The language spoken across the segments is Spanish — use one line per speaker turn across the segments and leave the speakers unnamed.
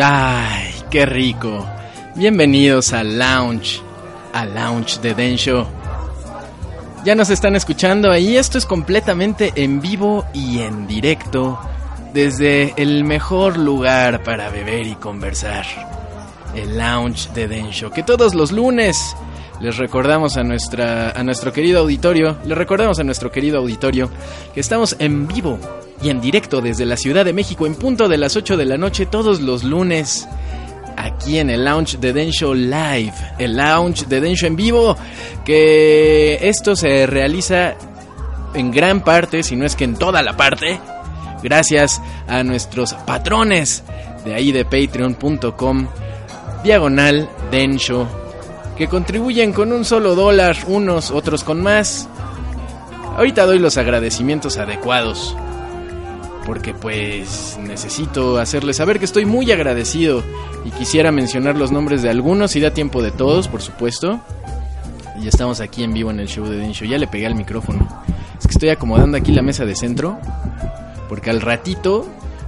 Ay, qué rico. Bienvenidos al Lounge, al Lounge de Densho. Ya nos están escuchando ahí, esto es completamente en vivo y en directo desde el mejor lugar para beber y conversar, el Lounge de Densho, que todos los lunes les recordamos a nuestra a nuestro querido auditorio, les recordamos a nuestro querido auditorio que estamos en vivo y en directo desde la Ciudad de México en punto de las 8 de la noche todos los lunes aquí en el Lounge de Densho Live, el Lounge de Densho en vivo, que esto se realiza en gran parte, si no es que en toda la parte, gracias a nuestros patrones de ahí de patreon.com, diagonal Densho, que contribuyen con un solo dólar, unos, otros con más. Ahorita doy los agradecimientos adecuados porque pues necesito hacerles saber que estoy muy agradecido y quisiera mencionar los nombres de algunos si da tiempo de todos, por supuesto. Y estamos aquí en vivo en el show de Densho. Ya le pegué al micrófono. Es que estoy acomodando aquí la mesa de centro porque al ratito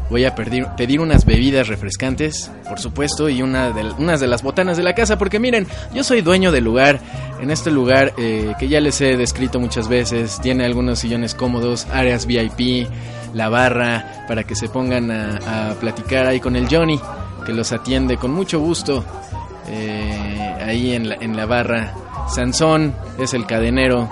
voy a pedir, pedir unas bebidas refrescantes, por supuesto, y una de, unas de las botanas de la casa, porque miren, yo soy dueño del lugar, en este lugar eh, que ya les he descrito muchas veces, tiene algunos sillones cómodos, áreas VIP, la barra, para que se pongan a, platicar ahí con el Johnny, que los atiende con mucho gusto, eh, ahí en la, en la barra. Sansón es el cadenero,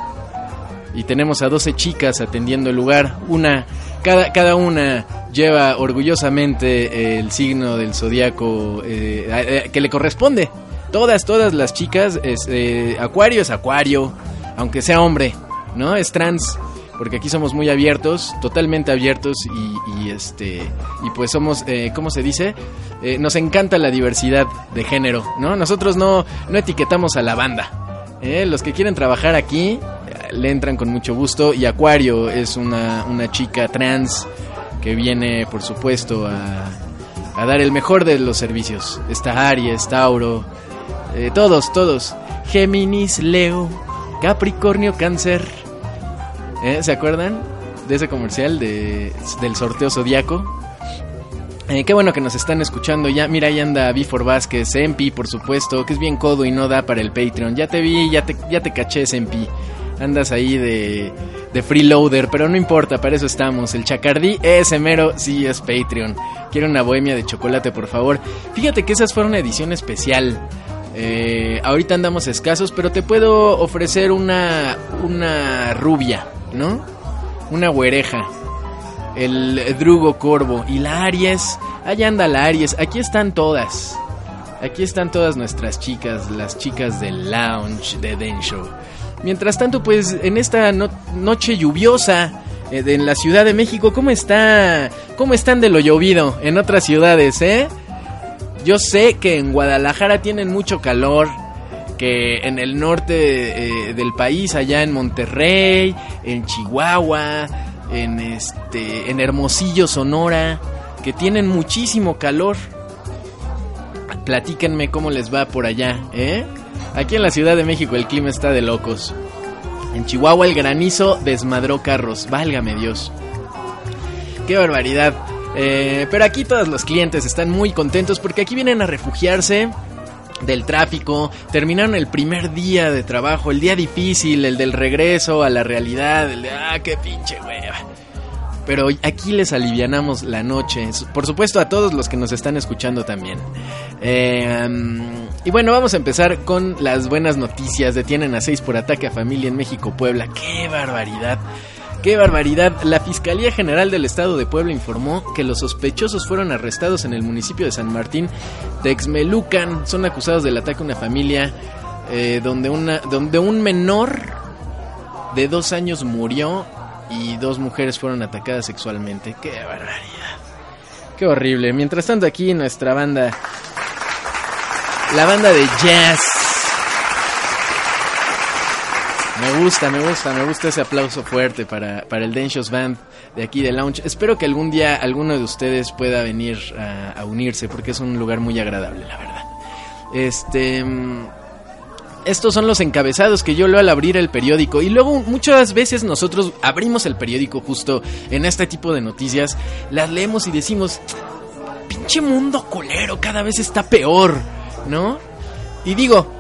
y tenemos a 12 chicas atendiendo el lugar, una cada, cada una lleva orgullosamente el signo del zodiaco eh, eh, que le corresponde. Todas, todas las chicas, es, eh, Acuario es Acuario, aunque sea hombre, ¿no? Es trans, porque aquí somos muy abiertos, totalmente abiertos y, este y pues somos, eh, ¿cómo se dice? Eh, nos encanta la diversidad de género, ¿no? Nosotros no, no etiquetamos a la banda. ¿eh? Los que quieren trabajar aquí le entran con mucho gusto y Acuario es una, una chica trans que viene por supuesto a, a, dar el mejor de los servicios. Está Aries, Tauro, eh, todos, todos. Géminis, Leo, Capricornio, Cáncer. ¿Eh? ¿Se acuerdan de ese comercial de, del sorteo zodiaco? Eh, qué bueno que nos están escuchando ya. Mira, ahí anda Bifor Vázquez, Empi, por supuesto, que es bien codo y no da para el Patreon. Ya te vi, ya te, ya te caché, Empi andas ahí de, de freeloader, pero no importa, para eso estamos. El Chacardí, ese mero, sí es Patreon. Quiero una bohemia de chocolate, por favor. Fíjate que esas fueron una edición especial. Eh, ahorita andamos escasos, pero te puedo ofrecer una, una rubia, ¿no? Una güereja. El Drugo Corvo y la Aries. Allá anda la Aries. Aquí están todas. Aquí están todas nuestras chicas, las chicas del lounge de Densho. Mientras tanto, pues en esta no noche lluviosa eh, en la Ciudad de México, ¿cómo está? ¿Cómo están de lo llovido en otras ciudades, eh? Yo sé que en Guadalajara tienen mucho calor, que en el norte eh, del país, allá en Monterrey, en Chihuahua, en este, en Hermosillo, Sonora, que tienen muchísimo calor. Platíquenme cómo les va por allá, ¿eh? Aquí en la Ciudad de México el clima está de locos. En Chihuahua el granizo desmadró carros, válgame Dios. Qué barbaridad. Eh, pero aquí todos los clientes están muy contentos porque aquí vienen a refugiarse del tráfico, terminaron el primer día de trabajo, el día difícil, el del regreso a la realidad, el de, ah, qué pinche hueva. Pero aquí les alivianamos la noche, por supuesto a todos los que nos están escuchando también. Um, y bueno, vamos a empezar con las buenas noticias. Detienen a seis por ataque a familia en México, Puebla. ¡Qué barbaridad! ¡Qué barbaridad! La Fiscalía General del Estado de Puebla informó que los sospechosos fueron arrestados en el municipio de San Martín de Exmelucan. Son acusados del ataque a una familia eh, donde, donde un menor de dos años murió y dos mujeres fueron atacadas sexualmente. ¡Qué barbaridad! ¡Qué horrible! Mientras tanto aquí nuestra banda la banda de jazz. Me gusta, me gusta, me gusta ese aplauso fuerte para, para el Denshos Band de aquí de Lounge. Espero que algún día alguno de ustedes pueda venir a, unirse porque es un lugar muy agradable, la verdad. Este estos son los encabezados que yo leo al abrir el periódico y luego muchas veces nosotros abrimos el periódico justo en este tipo de noticias, las leemos y decimos, pinche mundo culero cada vez está peor, ¿no? Y digo,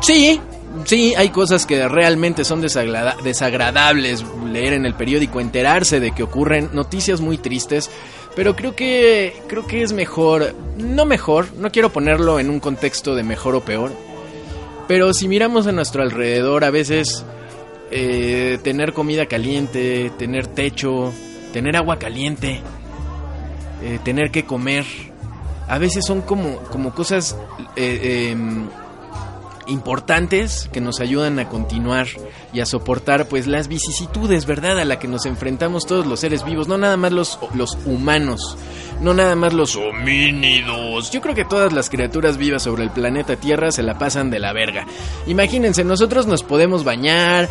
sí, sí, hay cosas que realmente son desagradables leer en el periódico, enterarse de que ocurren noticias muy tristes, pero creo que creo que es mejor, no mejor, no quiero ponerlo en un contexto de mejor o peor, pero si miramos a nuestro alrededor a veces eh, tener comida caliente, tener techo, tener agua caliente, eh, tener que comer, a veces son como, como cosas eh, em, importantes que nos ayudan a continuar y a soportar pues las vicisitudes, ¿verdad? A la que nos enfrentamos todos los seres vivos, no nada más los, los humanos, no nada más los homínidos. Yo creo que todas las criaturas vivas sobre el planeta Tierra se la pasan de la verga. Imagínense, nosotros nos podemos bañar,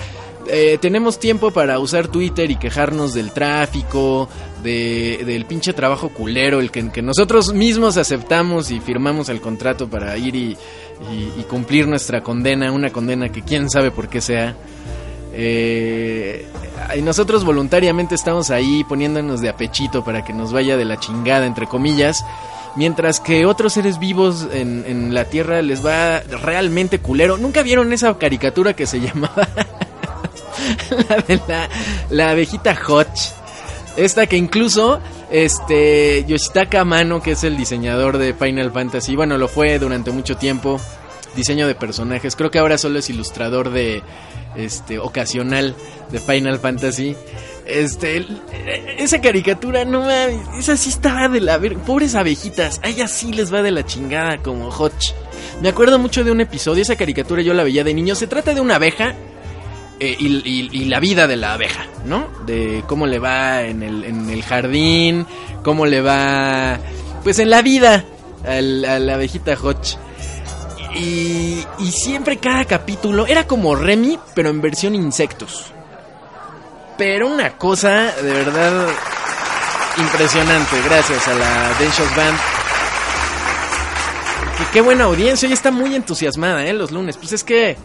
eh, tenemos tiempo para usar Twitter y quejarnos del tráfico, de, del pinche trabajo culero, el que, que, nosotros mismos aceptamos y firmamos el contrato para ir y, y, cumplir nuestra condena, una condena que quién sabe por qué sea. Eh, y nosotros voluntariamente estamos ahí poniéndonos de apechito para que nos vaya de la chingada, entre comillas. Mientras que otros seres vivos en, en la Tierra les va realmente culero. ¿Nunca vieron esa caricatura que se llamaba la de la, la abejita Hotch? Esta que incluso este Yoshitaka Amano, que es el diseñador de Final Fantasy, bueno, lo fue durante mucho tiempo, diseño de personajes. Creo que ahora solo es ilustrador de este ocasional de Final Fantasy. Este, esa caricatura, no mames, esa sí estaba de la ver... Pobres abejitas, a ellas sí les va de la chingada como Hotch. Me acuerdo mucho de un episodio, esa caricatura yo la veía de niño. Se trata de una abeja eh, y, la vida de la abeja, ¿no? De cómo le va en el, en el jardín, cómo le va, pues en la vida a la abejita Hotch. Y, y siempre cada capítulo era como Remy, pero en versión insectos. Pero una cosa de verdad impresionante, gracias a la Denshos Band. Que qué buena audiencia, y está muy entusiasmada, ¿eh? Los lunes. Pues es que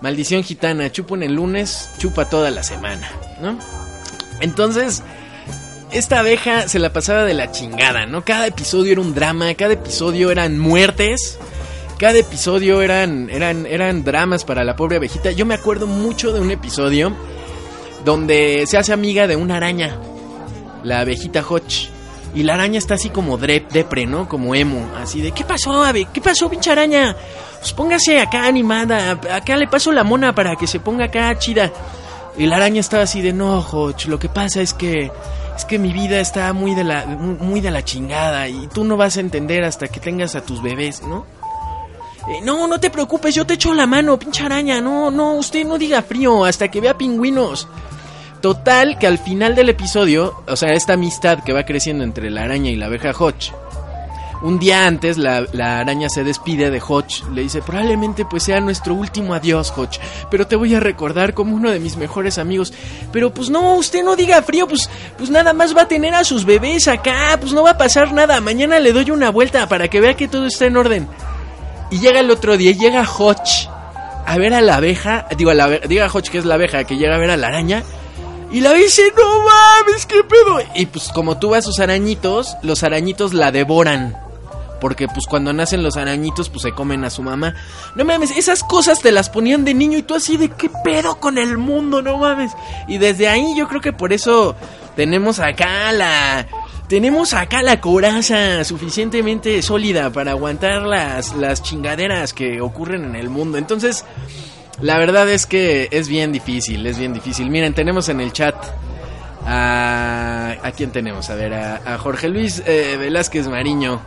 Maldición gitana, chupo en el lunes, chupa toda la semana, ¿no? Entonces, esta abeja se la pasaba de la chingada, ¿no? Cada episodio era un drama, cada episodio eran muertes, cada episodio eran, eran, eran dramas para la pobre abejita. Yo me acuerdo mucho de un episodio donde se hace amiga de una araña, la abejita Hotch. Y la araña está así como depre, ¿no? Como emo, así de, ¿qué pasó, ave? ¿Qué pasó, pinche araña? Pues póngase acá animada, acá le paso la mona para que se ponga acá chida. Y la araña estaba así de, no, Hoch, lo que pasa es que es que mi vida está muy de la muy de la chingada y tú no vas a entender hasta que tengas a tus bebés, ¿no? Eh, no, no te preocupes, yo te echo la mano, pinche araña. No, no, usted no diga frío hasta que vea pingüinos. Total, que al final del episodio, o sea, esta amistad que va creciendo entre la araña y la abeja Hodge, un día antes la, araña se despide de Hodge, le dice, probablemente pues sea nuestro último adiós, Hodge, pero te voy a recordar como uno de mis mejores amigos. Pero pues no, usted no diga frío, pues, pues nada más va a tener a sus bebés acá, pues no va a pasar nada, mañana le doy una vuelta para que vea que todo está en orden. Y llega el otro día, llega Hodge a ver a la abeja, digo, a la, diga Hodge que es la abeja, que llega a ver a la araña. Y la dice, no mames, qué pedo. Y pues como tú vas sus arañitos, los arañitos la devoran. Porque pues cuando nacen los arañitos pues se comen a su mamá. No mames, esas cosas te las ponían de niño y tú así de qué pedo con el mundo, no mames. Y desde ahí yo creo que por eso tenemos acá la... Tenemos acá la coraza suficientemente sólida para aguantar las, las chingaderas que ocurren en el mundo. Entonces, la verdad es que es bien difícil, es bien difícil. Miren, tenemos en el chat a... ¿A quién tenemos? A ver, a, Jorge Luis eh, Velázquez Mariño.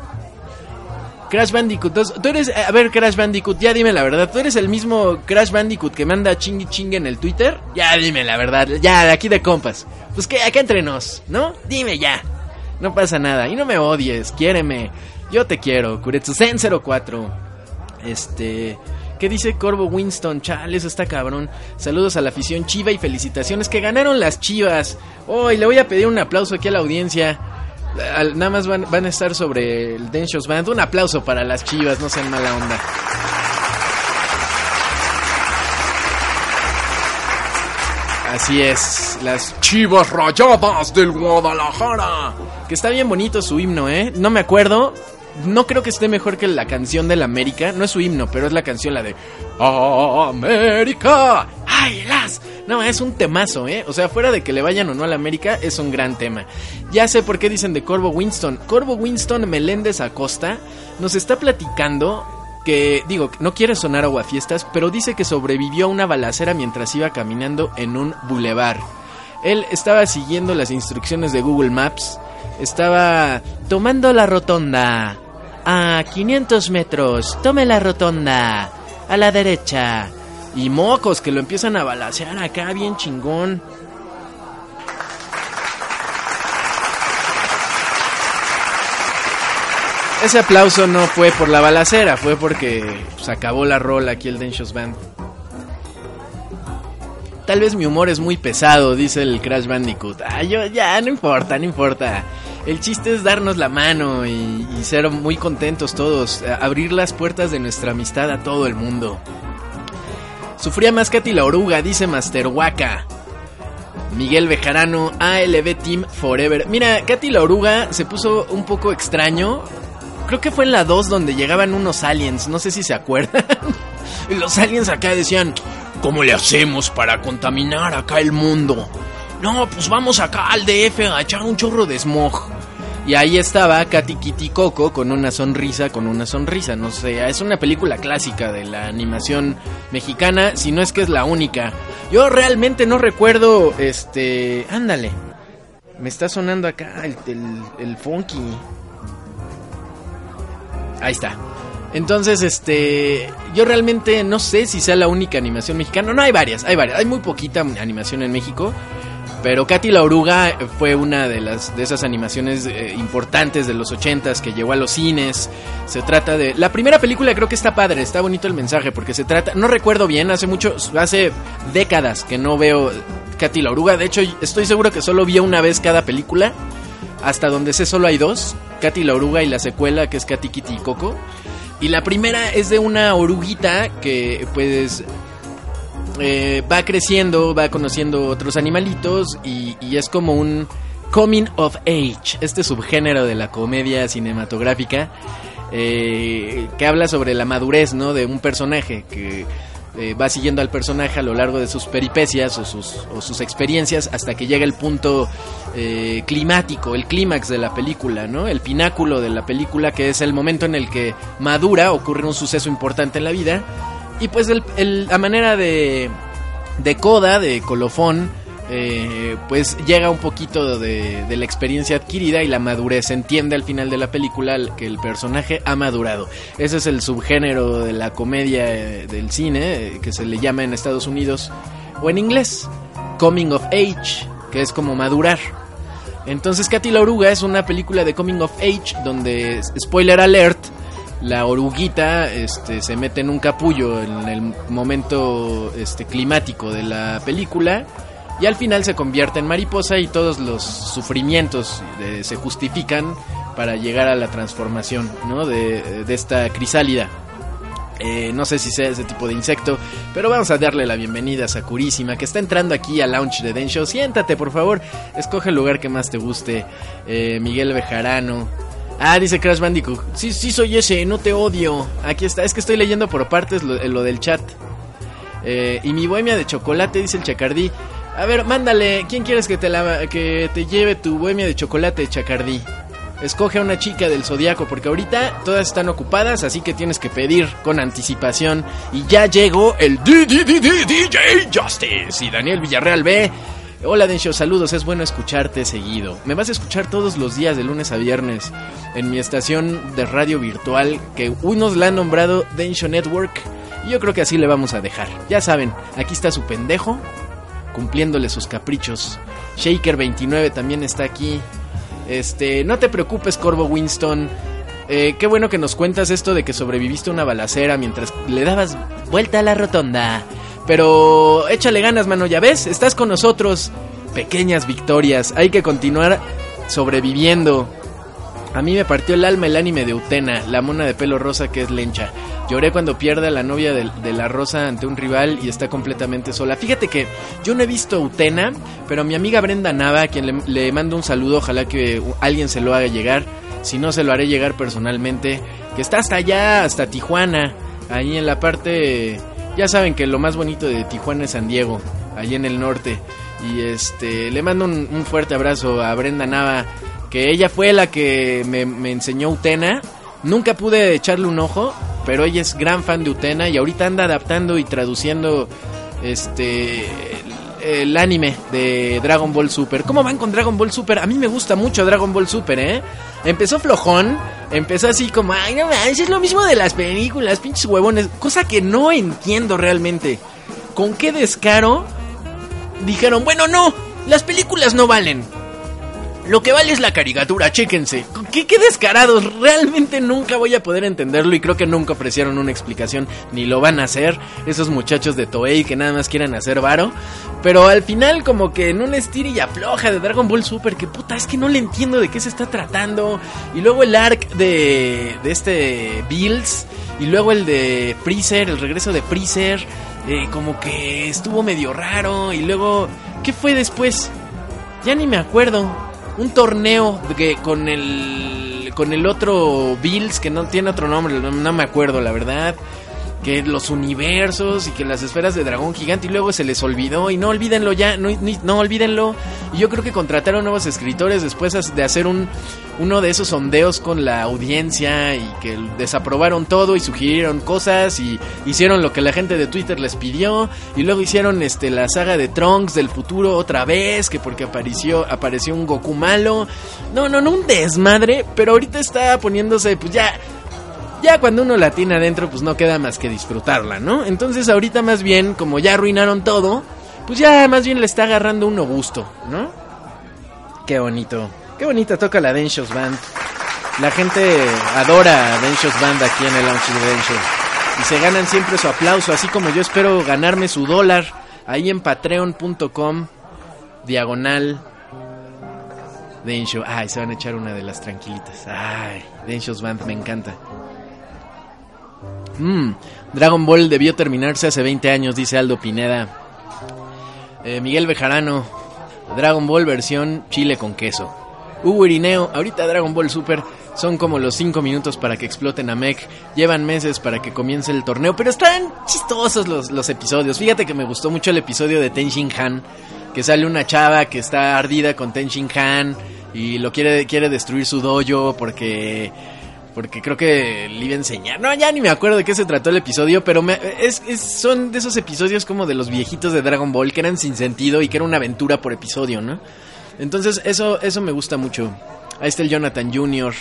Crash Bandicoot. Tú eres, a ver, Crash Bandicoot, ya dime la verdad. ¿Tú eres el mismo Crash Bandicoot que manda chingui chingue en el Twitter? Ya dime la verdad, ya, de aquí de compas. Pues que acá entre nos, ¿no? Dime ya. No pasa nada. Y no me odies, quiéreme. Yo te quiero. Kuretsusen 04. Este. ¿Qué dice Corvo Winston? Chale, eso está cabrón. Saludos a la afición chiva y felicitaciones que ganaron las chivas. Hoy le voy a pedir un aplauso aquí a la audiencia nada más van, a estar sobre el Denshows Band. Un aplauso para las chivas, no sean mala onda. Así es, las chivas rayadas del Guadalajara. Que está bien bonito su himno, ¿eh? No me acuerdo, no creo que esté mejor que la canción del América. No es su himno, pero es la canción, la de América. ¡Ay, las! No, es un temazo, ¿eh? O sea, fuera de que le vayan o no al América, es un gran tema. Ya sé por qué dicen de Corvo Winston. Corvo Winston Meléndez Acosta nos está platicando que, digo, no quiere sonar aguafiestas, pero dice que sobrevivió a una balacera mientras iba caminando en un bulevar. Él estaba siguiendo las instrucciones de Google Maps, estaba tomando la rotonda. A 500 metros, tome la rotonda. A la derecha. Y mocos que lo empiezan a balasear acá bien chingón. Ese aplauso no fue por la balacera, fue porque se acabó la rola aquí el Denshos Band. Tal vez mi humor es muy pesado, dice el Crash Bandicoot. Ah, yo ya, no importa, no importa. El chiste es darnos la mano y, ser muy contentos todos, abrir las puertas de nuestra amistad a todo el mundo. Sufría más Katy la oruga, dice Master Waka. Miguel Bejarano, ALB Team Forever. Mira, Katy la oruga se puso un poco extraño creo que fue en la 2 donde llegaban unos aliens, no sé si se acuerdan. los aliens acá decían, ¿cómo le hacemos para contaminar acá el mundo? No, pues vamos acá al DF a echar un chorro de smog. Y ahí estaba Katy Kitty Coco con una sonrisa, con una sonrisa. No sé, es una película clásica de la animación mexicana, si no es que es la única. Yo realmente no recuerdo, este... Ándale. Me está sonando acá el, el, el funky. Ahí está. Entonces, este, yo realmente no sé si sea la única animación mexicana. No, hay varias, hay varias. Hay muy poquita animación en México. Pero Katy la oruga fue una de las de esas animaciones eh, importantes de los ochentas que llegó a los cines. Se trata de la primera película creo que está padre, está bonito el mensaje porque se trata, no recuerdo bien, hace mucho, hace décadas que no veo Katy la oruga. De hecho, estoy seguro que solo vi una vez cada película. Hasta donde sé solo hay dos. Katy la oruga y la secuela que es Katy Kitty y Coco. Y la primera es de una oruguita que pues eh, va creciendo, va conociendo otros animalitos y, es como un coming of age, este subgénero de la comedia cinematográfica eh, que habla sobre la madurez, ¿no? De un personaje que eh, va siguiendo al personaje a lo largo de sus peripecias o sus, o sus experiencias hasta que llega el punto eh, climático, el clímax de la película, ¿no? El pináculo de la película que es el momento en el que madura, ocurre un suceso importante en la vida y pues el, la manera de, de coda, de colofón, eh, pues llega un poquito de, la experiencia adquirida y la madurez. Se entiende al final de la película que el personaje ha madurado. Ese es el subgénero de la comedia eh, del cine, eh, que se le llama en Estados Unidos, o en inglés, Coming of Age, que es como madurar. Entonces, Katy la Oruga es una película de Coming of Age donde, spoiler alert, la oruguita este, se mete en un capullo en el momento este, climático de la película y al final se convierte en mariposa y todos los sufrimientos eh, se justifican para llegar a la transformación ¿no? de, esta crisálida. Eh, no sé si sea ese tipo de insecto, pero vamos a darle la bienvenida a Sakurísima, que está entrando aquí al launch de Densho. Siéntate, por favor, escoge el lugar que más te guste. Eh, Miguel Bejarano. Ah, dice Crash Bandicoot. Sí, sí, soy ese, no te odio. Aquí está, es que estoy leyendo por partes lo, del chat. y mi bohemia de chocolate, dice el Chacardí. A ver, mándale. ¿Quién quieres que te, la, que te lleve tu bohemia de chocolate, Chacardí? Escoge a una chica del zodiaco porque ahorita todas están ocupadas, así que tienes que pedir con anticipación. Y ya llegó el DJ Justice y Daniel Villarreal B. Hola Densho, saludos, es bueno escucharte seguido. Me vas a escuchar todos los días de lunes a viernes en mi estación de radio virtual que unos la han nombrado Densho Network y yo creo que así le vamos a dejar. Ya saben, aquí está su pendejo cumpliéndole sus caprichos. Shaker29 también está aquí. Este, no te preocupes, Corvo Winston. Eh, qué bueno que nos cuentas esto de que sobreviviste a una balacera mientras le dabas vuelta a la rotonda. Pero échale ganas, mano, ya ves, estás con nosotros. Pequeñas victorias, hay que continuar sobreviviendo. A mí me partió el alma el anime de Utena, la mona de pelo rosa que es lencha. Lloré cuando pierde a la novia de, la rosa ante un rival y está completamente sola. Fíjate que yo no he visto Utena, pero mi amiga Brenda Nava, a quien le, mando un saludo, ojalá que alguien se lo haga llegar. Si no, se lo haré llegar personalmente. Que está hasta allá, hasta Tijuana. Ahí en la parte... Ya saben que lo más bonito de Tijuana es San Diego. Ahí en el norte. Y este... Le mando un, fuerte abrazo a Brenda Nava. Que ella fue la que me, me enseñó Utena. Nunca pude echarle un ojo. Pero ella es gran fan de Utena. Y ahorita anda adaptando y traduciendo... Este el anime de Dragon Ball Super. ¿Cómo van con Dragon Ball Super? A mí me gusta mucho Dragon Ball Super, ¿eh? Empezó flojón, empezó así como, ay, no es lo mismo de las películas, pinches huevones. Cosa que no entiendo realmente. ¿Con qué descaro dijeron, bueno, no, las películas no valen? Lo que vale es la caricatura, chéquense. ¿Qué, qué descarados, realmente nunca voy a poder entenderlo y creo que nunca ofrecieron una explicación, ni lo van a hacer esos muchachos de Toei que nada más quieren hacer varo. Pero al final como que en un estira y afloja de Dragon Ball Super, que puta, es que no le entiendo de qué se está tratando. Y luego el arc de, de este Bills, y luego el de Freezer, el regreso de Freezer, eh, como que estuvo medio raro. Y luego, ¿qué fue después? Ya ni me acuerdo un torneo que con el con el otro Bills que no tiene otro nombre, no, me acuerdo la verdad que los universos y que las esferas de dragón gigante y luego se les olvidó y no olvídenlo ya, no, no olvídenlo. Y yo creo que contrataron nuevos escritores después de hacer un uno de esos sondeos con la audiencia y que desaprobaron todo y sugirieron cosas y hicieron lo que la gente de Twitter les pidió y luego hicieron este la saga de Trunks del futuro otra vez que porque apareció apareció un Goku malo. No, no, no un desmadre, pero ahorita está poniéndose pues ya ya cuando uno la tiene adentro, pues no queda más que disfrutarla, ¿no? Entonces ahorita más bien, como ya arruinaron todo, pues ya más bien le está agarrando uno gusto, ¿no? Qué bonito, qué bonita toca la Denshos Band. La gente adora a Denshos Band aquí en el Lounge de Densho. Y se ganan siempre su aplauso, así como yo espero ganarme su dólar ahí en patreon.com diagonal Densho. Ay, se van a echar una de las tranquilitas. Ay, Denshos Band me encanta. Mm, Dragon Ball debió terminarse hace 20 años, dice Aldo Pineda. Eh, Miguel Bejarano, Dragon Ball versión chile con queso. Hugo Irineo, ahorita Dragon Ball Super son como los 5 minutos para que exploten a Mech. Llevan meses para que comience el torneo, pero están chistosos los, los episodios. Fíjate que me gustó mucho el episodio de Tenshin Han, que sale una chava que está ardida con Tenshin Han y lo quiere, quiere destruir su dojo porque porque creo que le iba a enseñar. No, ya ni me acuerdo de qué se trató el episodio, pero es, son de esos episodios como de los viejitos de Dragon Ball que eran sin sentido y que era una aventura por episodio, ¿no? Entonces, eso, eso me gusta mucho. Ahí está el Jonathan Jr.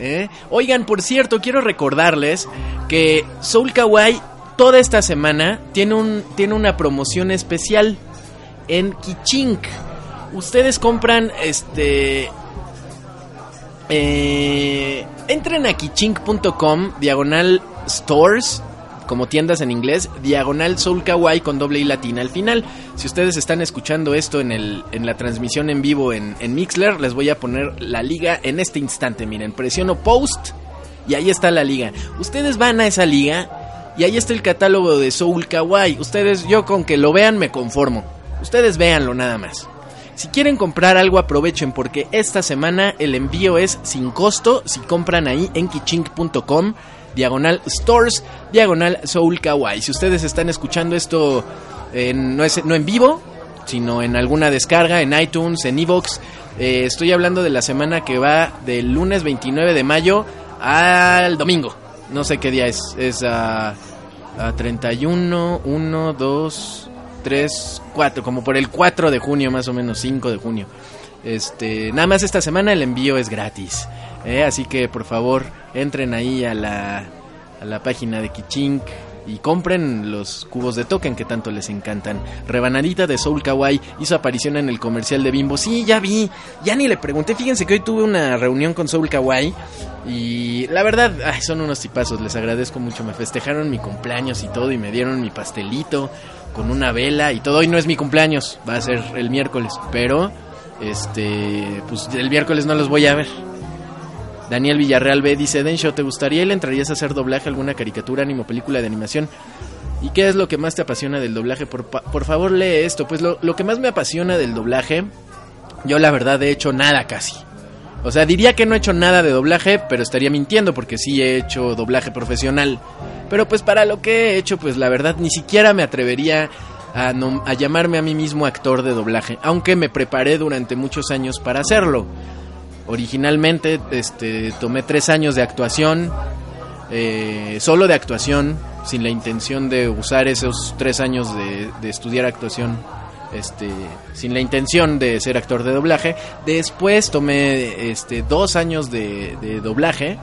¿eh? Oigan, por cierto, quiero recordarles que Soul Kawaii toda esta semana tiene, un, tiene una promoción especial en Kichink. Ustedes compran este eh, entren a kichink.com, diagonal stores, como tiendas en inglés, diagonal Soul Kawaii con doble y latina al final. Si ustedes están escuchando esto en, el, en la transmisión en vivo en, en Mixler, les voy a poner la liga en este instante. Miren, presiono post y ahí está la liga. Ustedes van a esa liga y ahí está el catálogo de Soul Kawaii. Ustedes, yo con que lo vean me conformo. Ustedes véanlo nada más. Si quieren comprar algo aprovechen porque esta semana el envío es sin costo si compran ahí en kichink.com diagonal stores diagonal soul kawaii. Si ustedes están escuchando esto no, es, no en vivo, sino en alguna descarga, en iTunes, en Evox, eh, estoy hablando de la semana que va del lunes 29 de mayo al domingo. No sé qué día es, es a, a 31, 1, 2, 3, 4, como por el 4 de junio, más o menos, 5 de junio. Este, nada más esta semana el envío es gratis. ¿eh? Así que por favor, entren ahí a la, a la página de Kichink y compren los cubos de token que tanto les encantan. Rebanadita de Soul Kawaii hizo aparición en el comercial de Bimbo. Sí, ya vi. Ya ni le pregunté. Fíjense que hoy tuve una reunión con Soul Kawaii. Y la verdad, son unos tipazos. Les agradezco mucho. Me festejaron mi cumpleaños y todo. Y me dieron mi pastelito con una vela y todo. Hoy no es mi cumpleaños. Va a ser el miércoles. Pero, este, pues el miércoles no los voy a ver. Daniel Villarreal B dice, Densho, ¿te gustaría le entrarías a hacer doblaje alguna caricatura, animo, película de animación? ¿Y qué es lo que más te apasiona del doblaje? Por, favor, lee esto. Pues lo, que más me apasiona del doblaje, yo la verdad he hecho nada casi. O sea, diría que no he hecho nada de doblaje, pero estaría mintiendo porque sí he hecho doblaje profesional. Pero pues para lo que he hecho, pues la verdad ni siquiera me atrevería a llamarme a mí mismo actor de doblaje, aunque me preparé durante muchos años para hacerlo. Originalmente este, tomé tres años de actuación, eh, solo de actuación, sin la intención de usar esos tres años de, estudiar actuación, este, sin la intención de ser actor de doblaje. Después tomé este, dos años de, de doblaje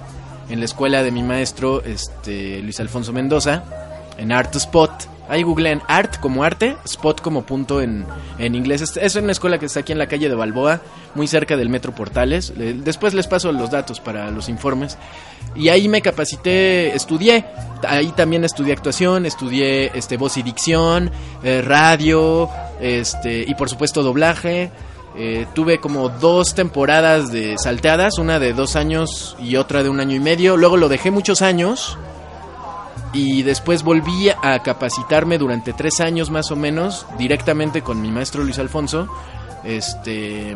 en la escuela de mi maestro este, Luis Alfonso Mendoza, en Art Spot Ahí googleen art como arte, spot como punto en, en inglés. Es, es una escuela que está aquí en la calle de Balboa, muy cerca del Metro Portales. Después les paso los datos para los informes. Y ahí me capacité, estudié. Ahí también estudié actuación, estudié este, voz y dicción, eh, radio, este, y por supuesto doblaje. Eh, tuve como dos temporadas de salteadas, una de dos años y otra de un año y medio. Luego lo dejé muchos años y después volví a capacitarme durante tres años más o menos directamente con mi maestro Luis Alfonso este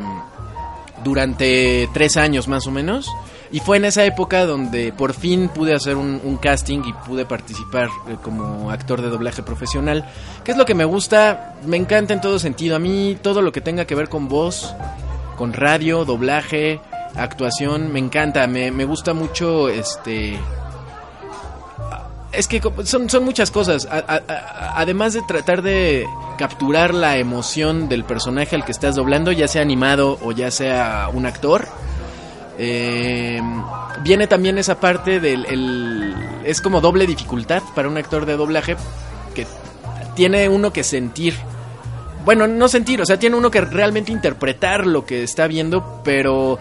durante tres años más o menos. Y fue en esa época donde por fin pude hacer un, casting y pude participar eh, como actor de doblaje profesional que es lo que me gusta me encanta en todo sentido. A mí todo lo que tenga que ver con voz con radio doblaje actuación me encanta. Me, me gusta mucho este es que son, son muchas cosas. además de tratar de capturar la emoción del personaje al que estás doblando, ya sea animado o ya sea un actor, eh, viene también esa parte del... es como doble dificultad para un actor de doblaje que tiene uno que sentir. Bueno, no sentir, o sea, tiene uno que realmente interpretar lo que está viendo, pero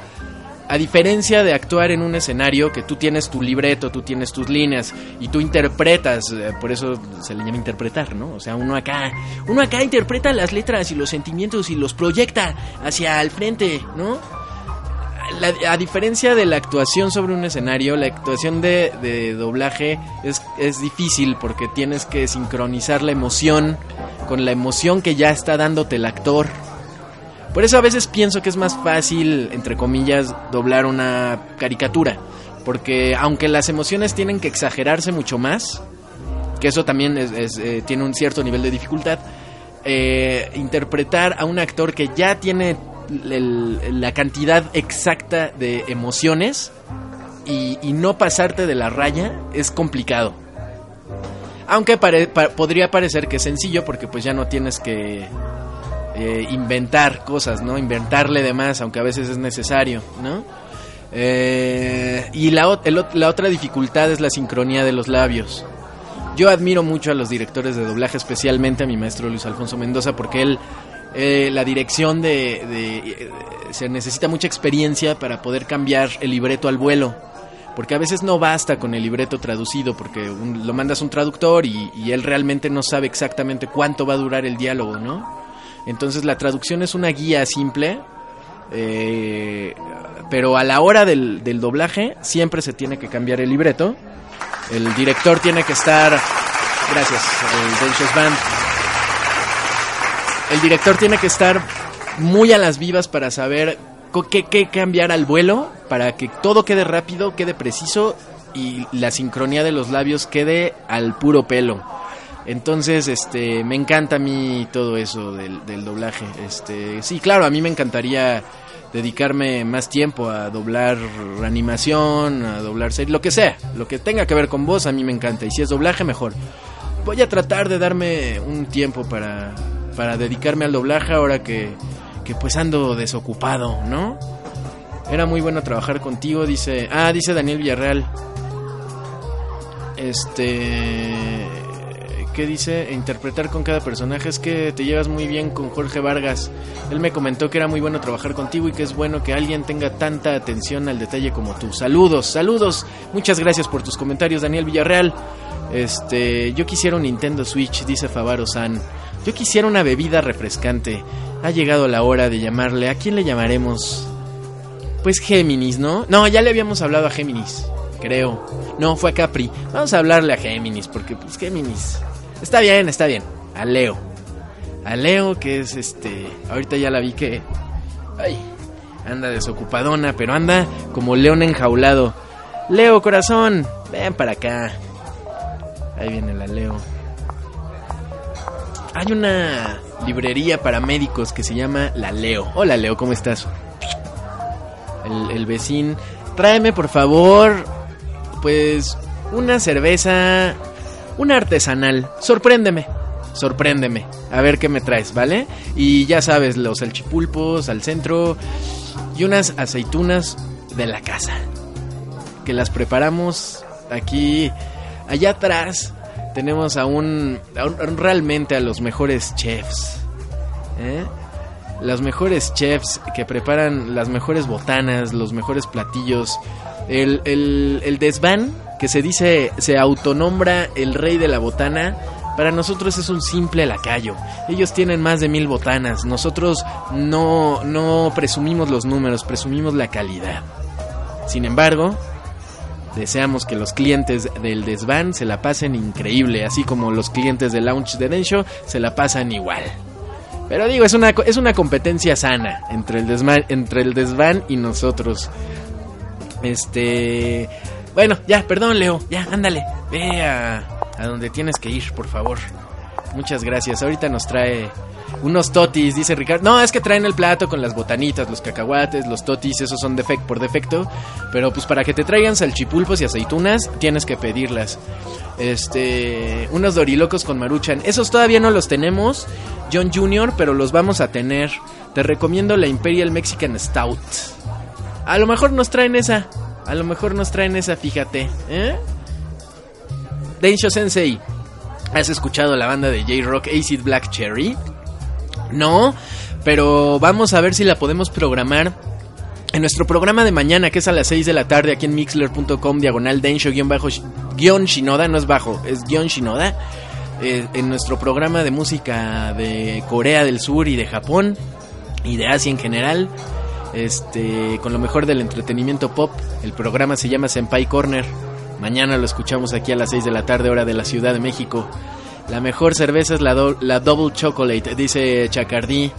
a diferencia de actuar en un escenario que tú tienes tu libreto, tú tienes tus líneas y tú interpretas, eh, por eso se le llama interpretar, ¿no? O sea, uno acá, uno acá interpreta las letras y los sentimientos y los proyecta hacia el frente, ¿no? a diferencia de la actuación sobre un escenario, la actuación de, de doblaje es, es difícil porque tienes que sincronizar la emoción con la emoción que ya está dándote el actor, por eso a veces pienso que es más fácil, entre comillas, doblar una caricatura. Porque aunque las emociones tienen que exagerarse mucho más, que eso también eh, tiene un cierto nivel de dificultad, eh, interpretar a un actor que ya tiene la cantidad exacta de emociones y, no pasarte de la raya es complicado. Aunque podría parecer que es sencillo porque pues ya no tienes que eh, inventar cosas, ¿no? Inventarle de más, aunque a veces es necesario, ¿no? Eh, y la, otra dificultad es la sincronía de los labios. Yo admiro mucho a los directores de doblaje, especialmente a mi maestro Luis Alfonso Mendoza, porque él, eh, la dirección de, se necesita mucha experiencia para poder cambiar el libreto al vuelo. Porque a veces no basta con el libreto traducido, porque lo mandas a un traductor y, y él realmente no sabe exactamente cuánto va a durar el diálogo, ¿no? Entonces la traducción es una guía simple, eh, pero a la hora del, doblaje siempre se tiene que cambiar el libreto. El director tiene que estar... Gracias, el Band. El director tiene que estar muy a las vivas para saber qué, qué cambiar al vuelo, para que todo quede rápido, quede preciso y la sincronía de los labios quede al puro pelo. Entonces, este, me encanta a mí todo eso del, doblaje. Este, sí, claro, a mí me encantaría dedicarme más tiempo a doblar animación, a doblar serie, lo que sea, lo que tenga que ver con voz, a mí me encanta. Y si es doblaje, mejor. Voy a tratar de darme un tiempo para, para dedicarme al doblaje ahora que, que pues ando desocupado, ¿no? Era muy bueno trabajar contigo, dice. Ah, dice Daniel Villarreal. Este que dice interpretar con cada personaje es que te llevas muy bien con Jorge Vargas. Él me comentó que era muy bueno trabajar contigo y que es bueno que alguien tenga tanta atención al detalle como tú. Saludos, saludos. Muchas gracias por tus comentarios, Daniel Villarreal. Este, yo quisiera un Nintendo Switch, dice Favaro San. Yo quisiera una bebida refrescante. Ha llegado la hora de llamarle. ¿A quién le llamaremos? Pues Géminis, ¿no? No, ya le habíamos hablado a Géminis, creo. No, fue a Capri. Vamos a hablarle a Géminis, porque pues Géminis Está bien, está bien. A Leo. A Leo, que es este. Ahorita ya la vi que. Ay. anda desocupadona, pero anda como león enjaulado. Leo, corazón, ven para acá. Ahí viene la Leo. Hay una librería para médicos que se llama La Leo. Hola Leo, ¿cómo estás? El, el vecino. Tráeme por favor, pues, una cerveza, una artesanal. Sorpréndeme, sorpréndeme. A ver qué me traes, ¿vale? Y ya sabes, los salchipulpos al centro y unas aceitunas de la casa. Que las preparamos aquí, allá atrás. Tenemos a un, realmente a los mejores chefs. ¿eh? Los mejores chefs que preparan las mejores botanas, los mejores platillos. El, el, el desván, que se dice, se autonombra el rey de la botana, para nosotros es un simple lacayo. Ellos tienen más de mil botanas. Nosotros no, no presumimos los números, presumimos la calidad. Sin embargo, deseamos que los clientes del desván se la pasen increíble, así como los clientes del lounge de se la pasan igual. Pero digo, es una, es una competencia sana entre el, desma- entre el desván y nosotros. Este. Bueno, ya, perdón, Leo. Ya, ándale. Ve a, a donde tienes que ir, por favor. Muchas gracias. Ahorita nos trae unos totis, dice Ricardo. No, es que traen el plato con las botanitas, los cacahuates, los totis, esos son defect por defecto. Pero pues para que te traigan salchipulpos y aceitunas, tienes que pedirlas. Este, unos dorilocos con maruchan. Esos todavía no los tenemos, John Jr., pero los vamos a tener. Te recomiendo la Imperial Mexican Stout. A lo mejor nos traen esa. A lo mejor nos traen esa, fíjate. ¿eh? Densho Sensei. ¿Has escuchado la banda de J-Rock Acid Black Cherry? No, pero vamos a ver si la podemos programar en nuestro programa de mañana, que es a las 6 de la tarde, aquí en mixler.com, diagonal Densho, guion bajo, guion Shinoda, no es bajo, es guion Shinoda. Eh, en nuestro programa de música de Corea del Sur y de Japón y de Asia en general, este, con lo mejor del entretenimiento pop. El programa se llama Senpai Corner. Mañana lo escuchamos aquí a las 6 de la tarde, hora de la Ciudad de México. La mejor cerveza es la, la Double Chocolate, dice Chacardí.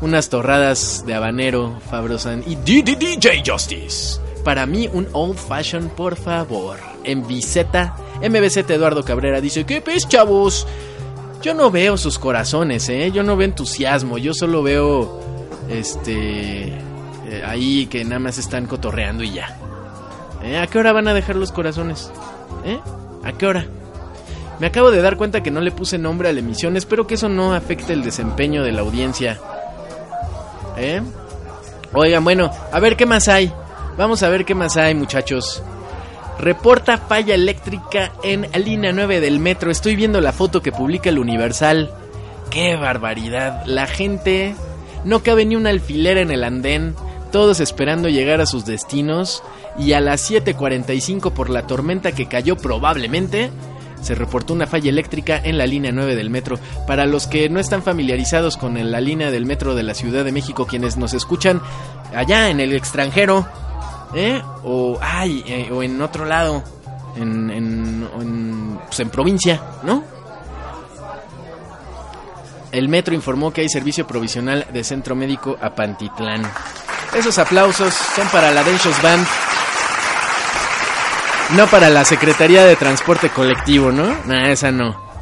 Unas torradas de habanero, Fabrosan y DJ Justice. Para mí, un old fashion, por favor. En Viceta, MBZ Eduardo Cabrera dice: ¿Qué pez, chavos? Yo no veo sus corazones, ¿eh? Yo no veo entusiasmo, yo solo veo. Este. eh, ahí que nada más están cotorreando y ya. ¿Eh? ¿A qué hora van a dejar los corazones? ¿Eh? ¿A qué hora? Me acabo de dar cuenta que no le puse nombre a la emisión. Espero que eso no afecte el desempeño de la audiencia. ¿Eh? Oigan, bueno, a ver qué más hay. Vamos a ver qué más hay, muchachos. Reporta falla eléctrica en línea 9 del metro. Estoy viendo la foto que publica el Universal. ¡Qué barbaridad! La gente no cabe ni un alfiler en el andén. Todos esperando llegar a sus destinos. Y a las 7.45 por la tormenta que cayó probablemente, se reportó una falla eléctrica en la línea 9 del metro. Para los que no están familiarizados con la línea del metro de la Ciudad de México, quienes nos escuchan allá en el extranjero, ¿eh? O, ay, eh, o en otro lado, en, en, en, pues en provincia, ¿no? El metro informó que hay servicio provisional de centro médico a Pantitlán. Esos aplausos son para la Denshos Band. No para la Secretaría de Transporte Colectivo, ¿no? Nah, esa no.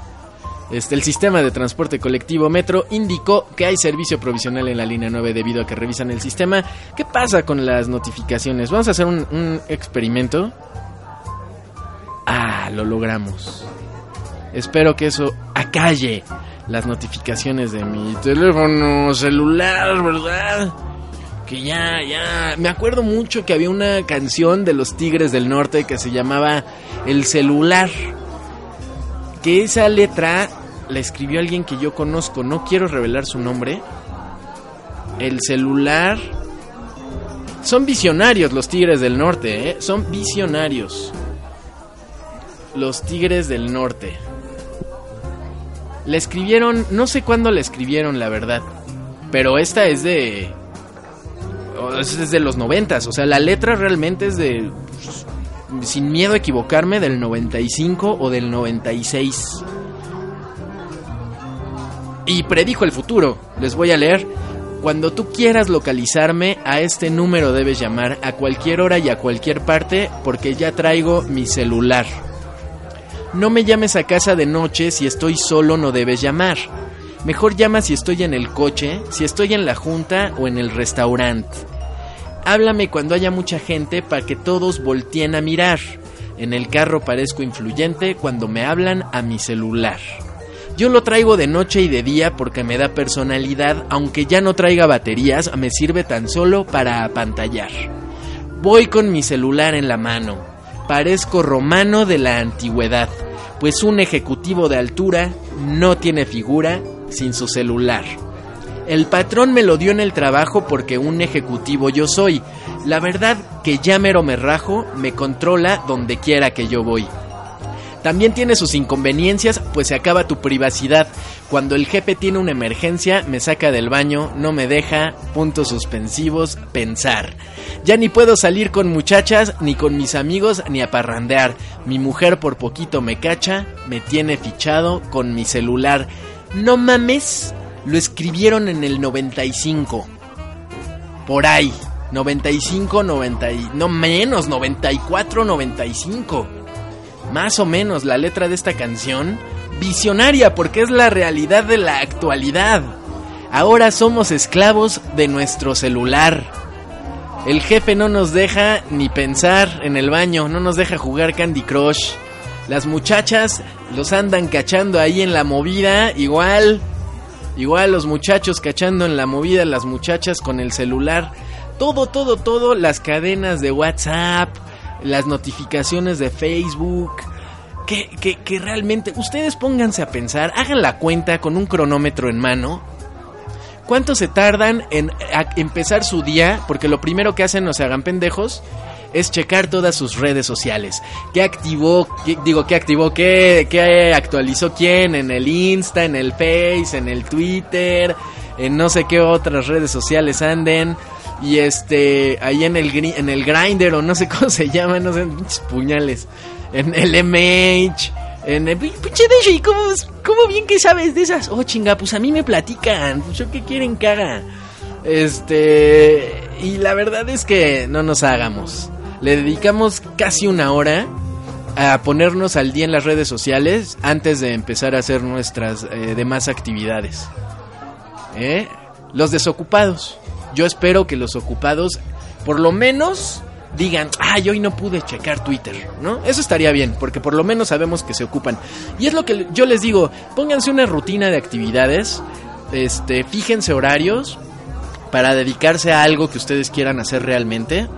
Este, el sistema de transporte colectivo Metro indicó que hay servicio provisional en la línea 9 debido a que revisan el sistema. ¿Qué pasa con las notificaciones? Vamos a hacer un experimento. Ah, lo logramos. Espero que eso acalle las notificaciones de mi teléfono celular, ¿verdad? Que ya, ya. Me acuerdo mucho que había una canción de los Tigres del Norte que se llamaba El celular. Que esa letra la escribió alguien que yo conozco. No quiero revelar su nombre. El celular. Son visionarios los Tigres del Norte, ¿eh? Son visionarios. Los Tigres del Norte. La escribieron, no sé cuándo la escribieron, la verdad. Pero esta es de. Es de los noventas. O sea, la letra realmente es de. pues, Sin miedo a equivocarme, del 95 o del 96. Y predijo el futuro. Les voy a leer. Cuando tú quieras localizarme, a este número debes llamar a cualquier hora y a cualquier parte porque ya traigo mi celular. No me llames a casa de noche, si estoy solo no debes llamar. Mejor llama si estoy en el coche, si estoy en la junta o en el restaurante. Háblame cuando haya mucha gente para que todos volteen a mirar. En el carro parezco influyente cuando me hablan a mi celular. Yo lo traigo de noche y de día porque me da personalidad, aunque ya no traiga baterías, me sirve tan solo para apantallar. Voy con mi celular en la mano. Parezco romano de la antigüedad, pues un ejecutivo de altura no tiene figura sin su celular. El patrón me lo dio en el trabajo porque un ejecutivo yo soy. La verdad que ya mero me rajo, me controla donde quiera que yo voy. También tiene sus inconveniencias, pues se acaba tu privacidad. Cuando el jefe tiene una emergencia, me saca del baño, no me deja, puntos suspensivos, pensar. Ya ni puedo salir con muchachas, ni con mis amigos, ni a parrandear. Mi mujer por poquito me cacha, me tiene fichado con mi celular. No mames, lo escribieron en el 95. Por ahí. 95, 90 y... No menos, 94, 95 más o menos la letra de esta canción, visionaria porque es la realidad de la actualidad. Ahora somos esclavos de nuestro celular. El jefe no nos deja ni pensar en el baño, no nos deja jugar Candy Crush. Las muchachas los andan cachando ahí en la movida, igual. Igual los muchachos cachando en la movida, las muchachas con el celular. Todo, todo, todo, las cadenas de WhatsApp, las notificaciones de Facebook. Que, que, realmente ustedes pónganse a pensar, hagan la cuenta con un cronómetro en mano. ¿Cuánto se tardan en empezar su día? Porque lo primero que hacen, no se hagan pendejos, es checar todas sus redes sociales. ¿Qué activó? digo, ¿qué activó? ¿Qué, ¿Qué actualizó quién? En el Insta, en el Face, en el Twitter, en no sé qué otras redes sociales anden. Y este, ahí en el, en el grinder o no sé cómo se llama, no sé, puñales. En el MH, en el pinche ¿y cómo, cómo bien que sabes de esas? Oh, chinga, pues a mí me platican, pues yo qué quieren que haga. Este, y la verdad es que no nos hagamos. Le dedicamos casi una hora a ponernos al día en las redes sociales antes de empezar a hacer nuestras eh, demás actividades. ¿Eh? Los desocupados. Yo espero que los ocupados, por lo menos, digan, ay, hoy no pude checar Twitter, ¿no? Eso estaría bien, porque por lo menos sabemos que se ocupan. Y es lo que yo les digo, pónganse una rutina de actividades, este, fíjense horarios para dedicarse a algo que ustedes quieran hacer realmente.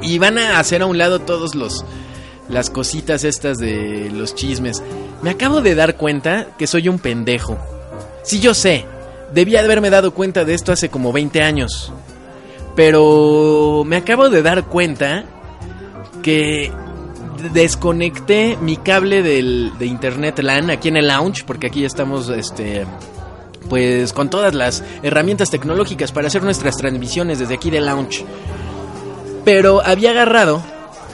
Y van a hacer a un lado todos los las cositas estas de los chismes. Me acabo de dar cuenta que soy un pendejo. Sí, yo sé, Debía haberme dado cuenta de esto hace como 20 años. Pero me acabo de dar cuenta que desconecté mi cable del, de internet LAN aquí en el lounge, porque aquí ya estamos este, pues con todas las herramientas tecnológicas para hacer nuestras transmisiones desde aquí del lounge. Pero había agarrado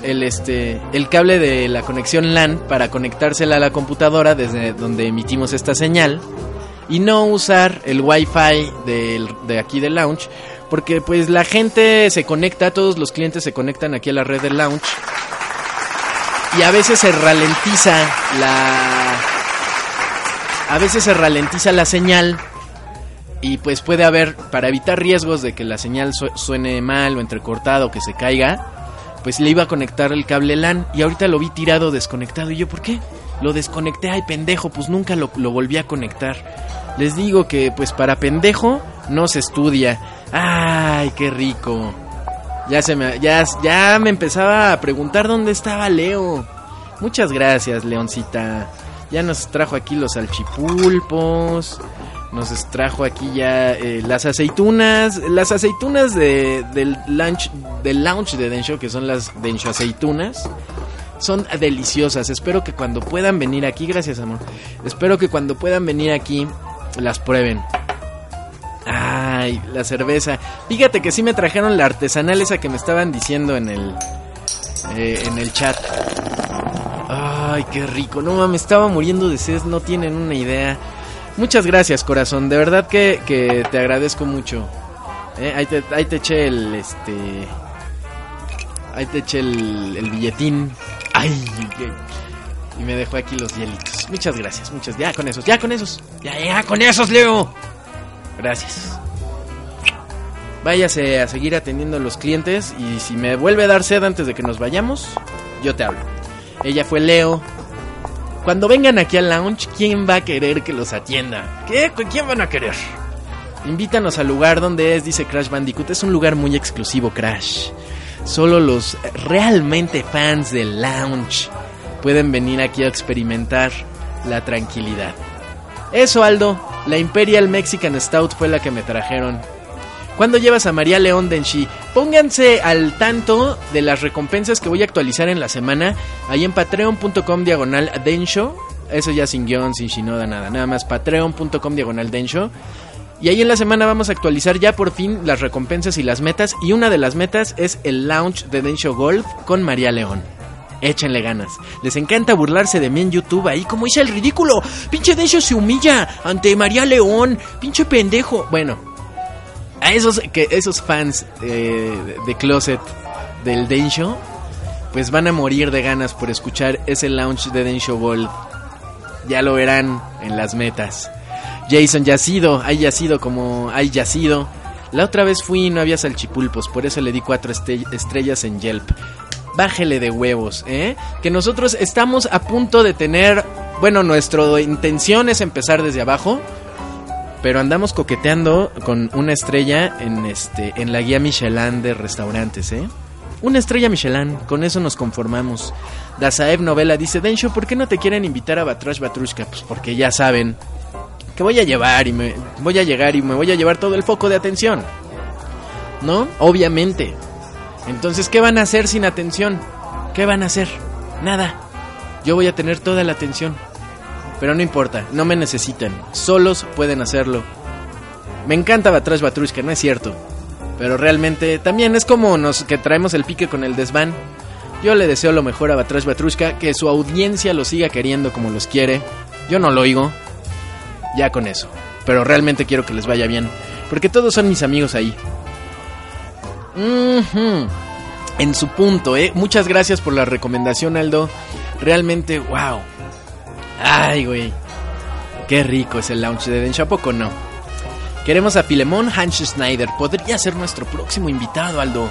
el este el cable de la conexión LAN para conectársela a la computadora desde donde emitimos esta señal y no usar el wifi de aquí del lounge porque pues la gente se conecta, todos los clientes se conectan aquí a la red del lounge y a veces se ralentiza la a veces se ralentiza la señal y pues puede haber para evitar riesgos de que la señal suene mal o entrecortado o que se caiga pues le iba a conectar el cable LAN y ahorita lo vi tirado desconectado y yo ¿por qué? Lo desconecté, ay pendejo, pues nunca lo volví a conectar. Les digo que pues para pendejo no se estudia. Ay, qué rico. Ya se me ya, ya me empezaba a preguntar dónde estaba Leo. Muchas gracias, Leoncita. Ya nos trajo aquí los salchipulpos. Nos trajo aquí ya eh, las aceitunas. Las aceitunas de, del lunch del lounge de Densho, que son las Densho aceitunas son deliciosas. Espero que cuando puedan venir aquí, gracias amor. Espero que cuando puedan venir aquí las prueben. Ay, la cerveza. Fíjate que sí me trajeron la artesanal esa que me estaban diciendo en el eh, en el chat. Ay, qué rico. No mames, estaba muriendo de sed, no tienen una idea. Muchas gracias, corazón. De verdad que, que te agradezco mucho. Eh, ahí, te, ahí te eché el este. Ahí te eché el, el billetín. Ay, y me dejó aquí los hielitos. Muchas gracias, muchas. Ya con esos, ya con esos. Ya, ya con esos, Leo. Gracias. Váyase a seguir atendiendo a los clientes y si me vuelve a dar sed antes de que nos vayamos, yo te hablo. Ella fue Leo. Cuando vengan aquí al lounge, ¿quién va a querer que los atienda? ¿Qué? ¿Quién van a querer? Invítanos al lugar donde es, dice Crash Bandicoot. Es un lugar muy exclusivo, Crash. Solo los realmente fans del lounge pueden venir aquí a experimentar la tranquilidad. Eso, Aldo. La Imperial Mexican Stout fue la que me trajeron. ¿Cuándo llevas a María León Denshi? Pónganse al tanto de las recompensas que voy a actualizar en la semana. Ahí en patreon.com diagonal Densho. Eso ya sin guion, sin shinoda, nada. Nada más patreon.com diagonal Densho. Y ahí en la semana vamos a actualizar ya por fin las recompensas y las metas. Y una de las metas es el launch de Densho Golf con María León. Échenle ganas. Les encanta burlarse de mí en YouTube ahí como hice el ridículo. Pinche Densho se humilla ante María León. Pinche pendejo. Bueno, a esos, que, esos fans eh, de Closet del Densho, pues van a morir de ganas por escuchar ese launch de Densho Gold. Ya lo verán en las metas. Jason Yacido, hay Yacido como hay Yacido. La otra vez fui y no había salchipulpos, por eso le di cuatro estrellas en Yelp. Bájele de huevos, ¿eh? Que nosotros estamos a punto de tener, bueno, nuestra intención es empezar desde abajo, pero andamos coqueteando con una estrella en este en la guía Michelin de restaurantes, ¿eh? Una estrella Michelin, con eso nos conformamos. Dazaev Novela dice, Densho, ¿por qué no te quieren invitar a Batrash Batrushka? Pues porque ya saben, que voy a llevar y me voy a llegar y me voy a llevar todo el foco de atención. ¿No? Obviamente. Entonces, ¿qué van a hacer sin atención? ¿Qué van a hacer? Nada. Yo voy a tener toda la atención. Pero no importa, no me necesitan. Solos pueden hacerlo. Me encanta Batrash Batrushka, no es cierto. Pero realmente también es como nos que traemos el pique con el desván. Yo le deseo lo mejor a Batrash Batrushka, que su audiencia lo siga queriendo como los quiere. Yo no lo oigo, ya con eso. Pero realmente quiero que les vaya bien. Porque todos son mis amigos ahí. En su punto, ¿eh? Muchas gracias por la recomendación, Aldo. Realmente, wow. Ay, güey. Qué rico es el lounge de Densho, ¿a poco no? Queremos a Filemón Hans Schneider. Podría ser nuestro próximo invitado, Aldo.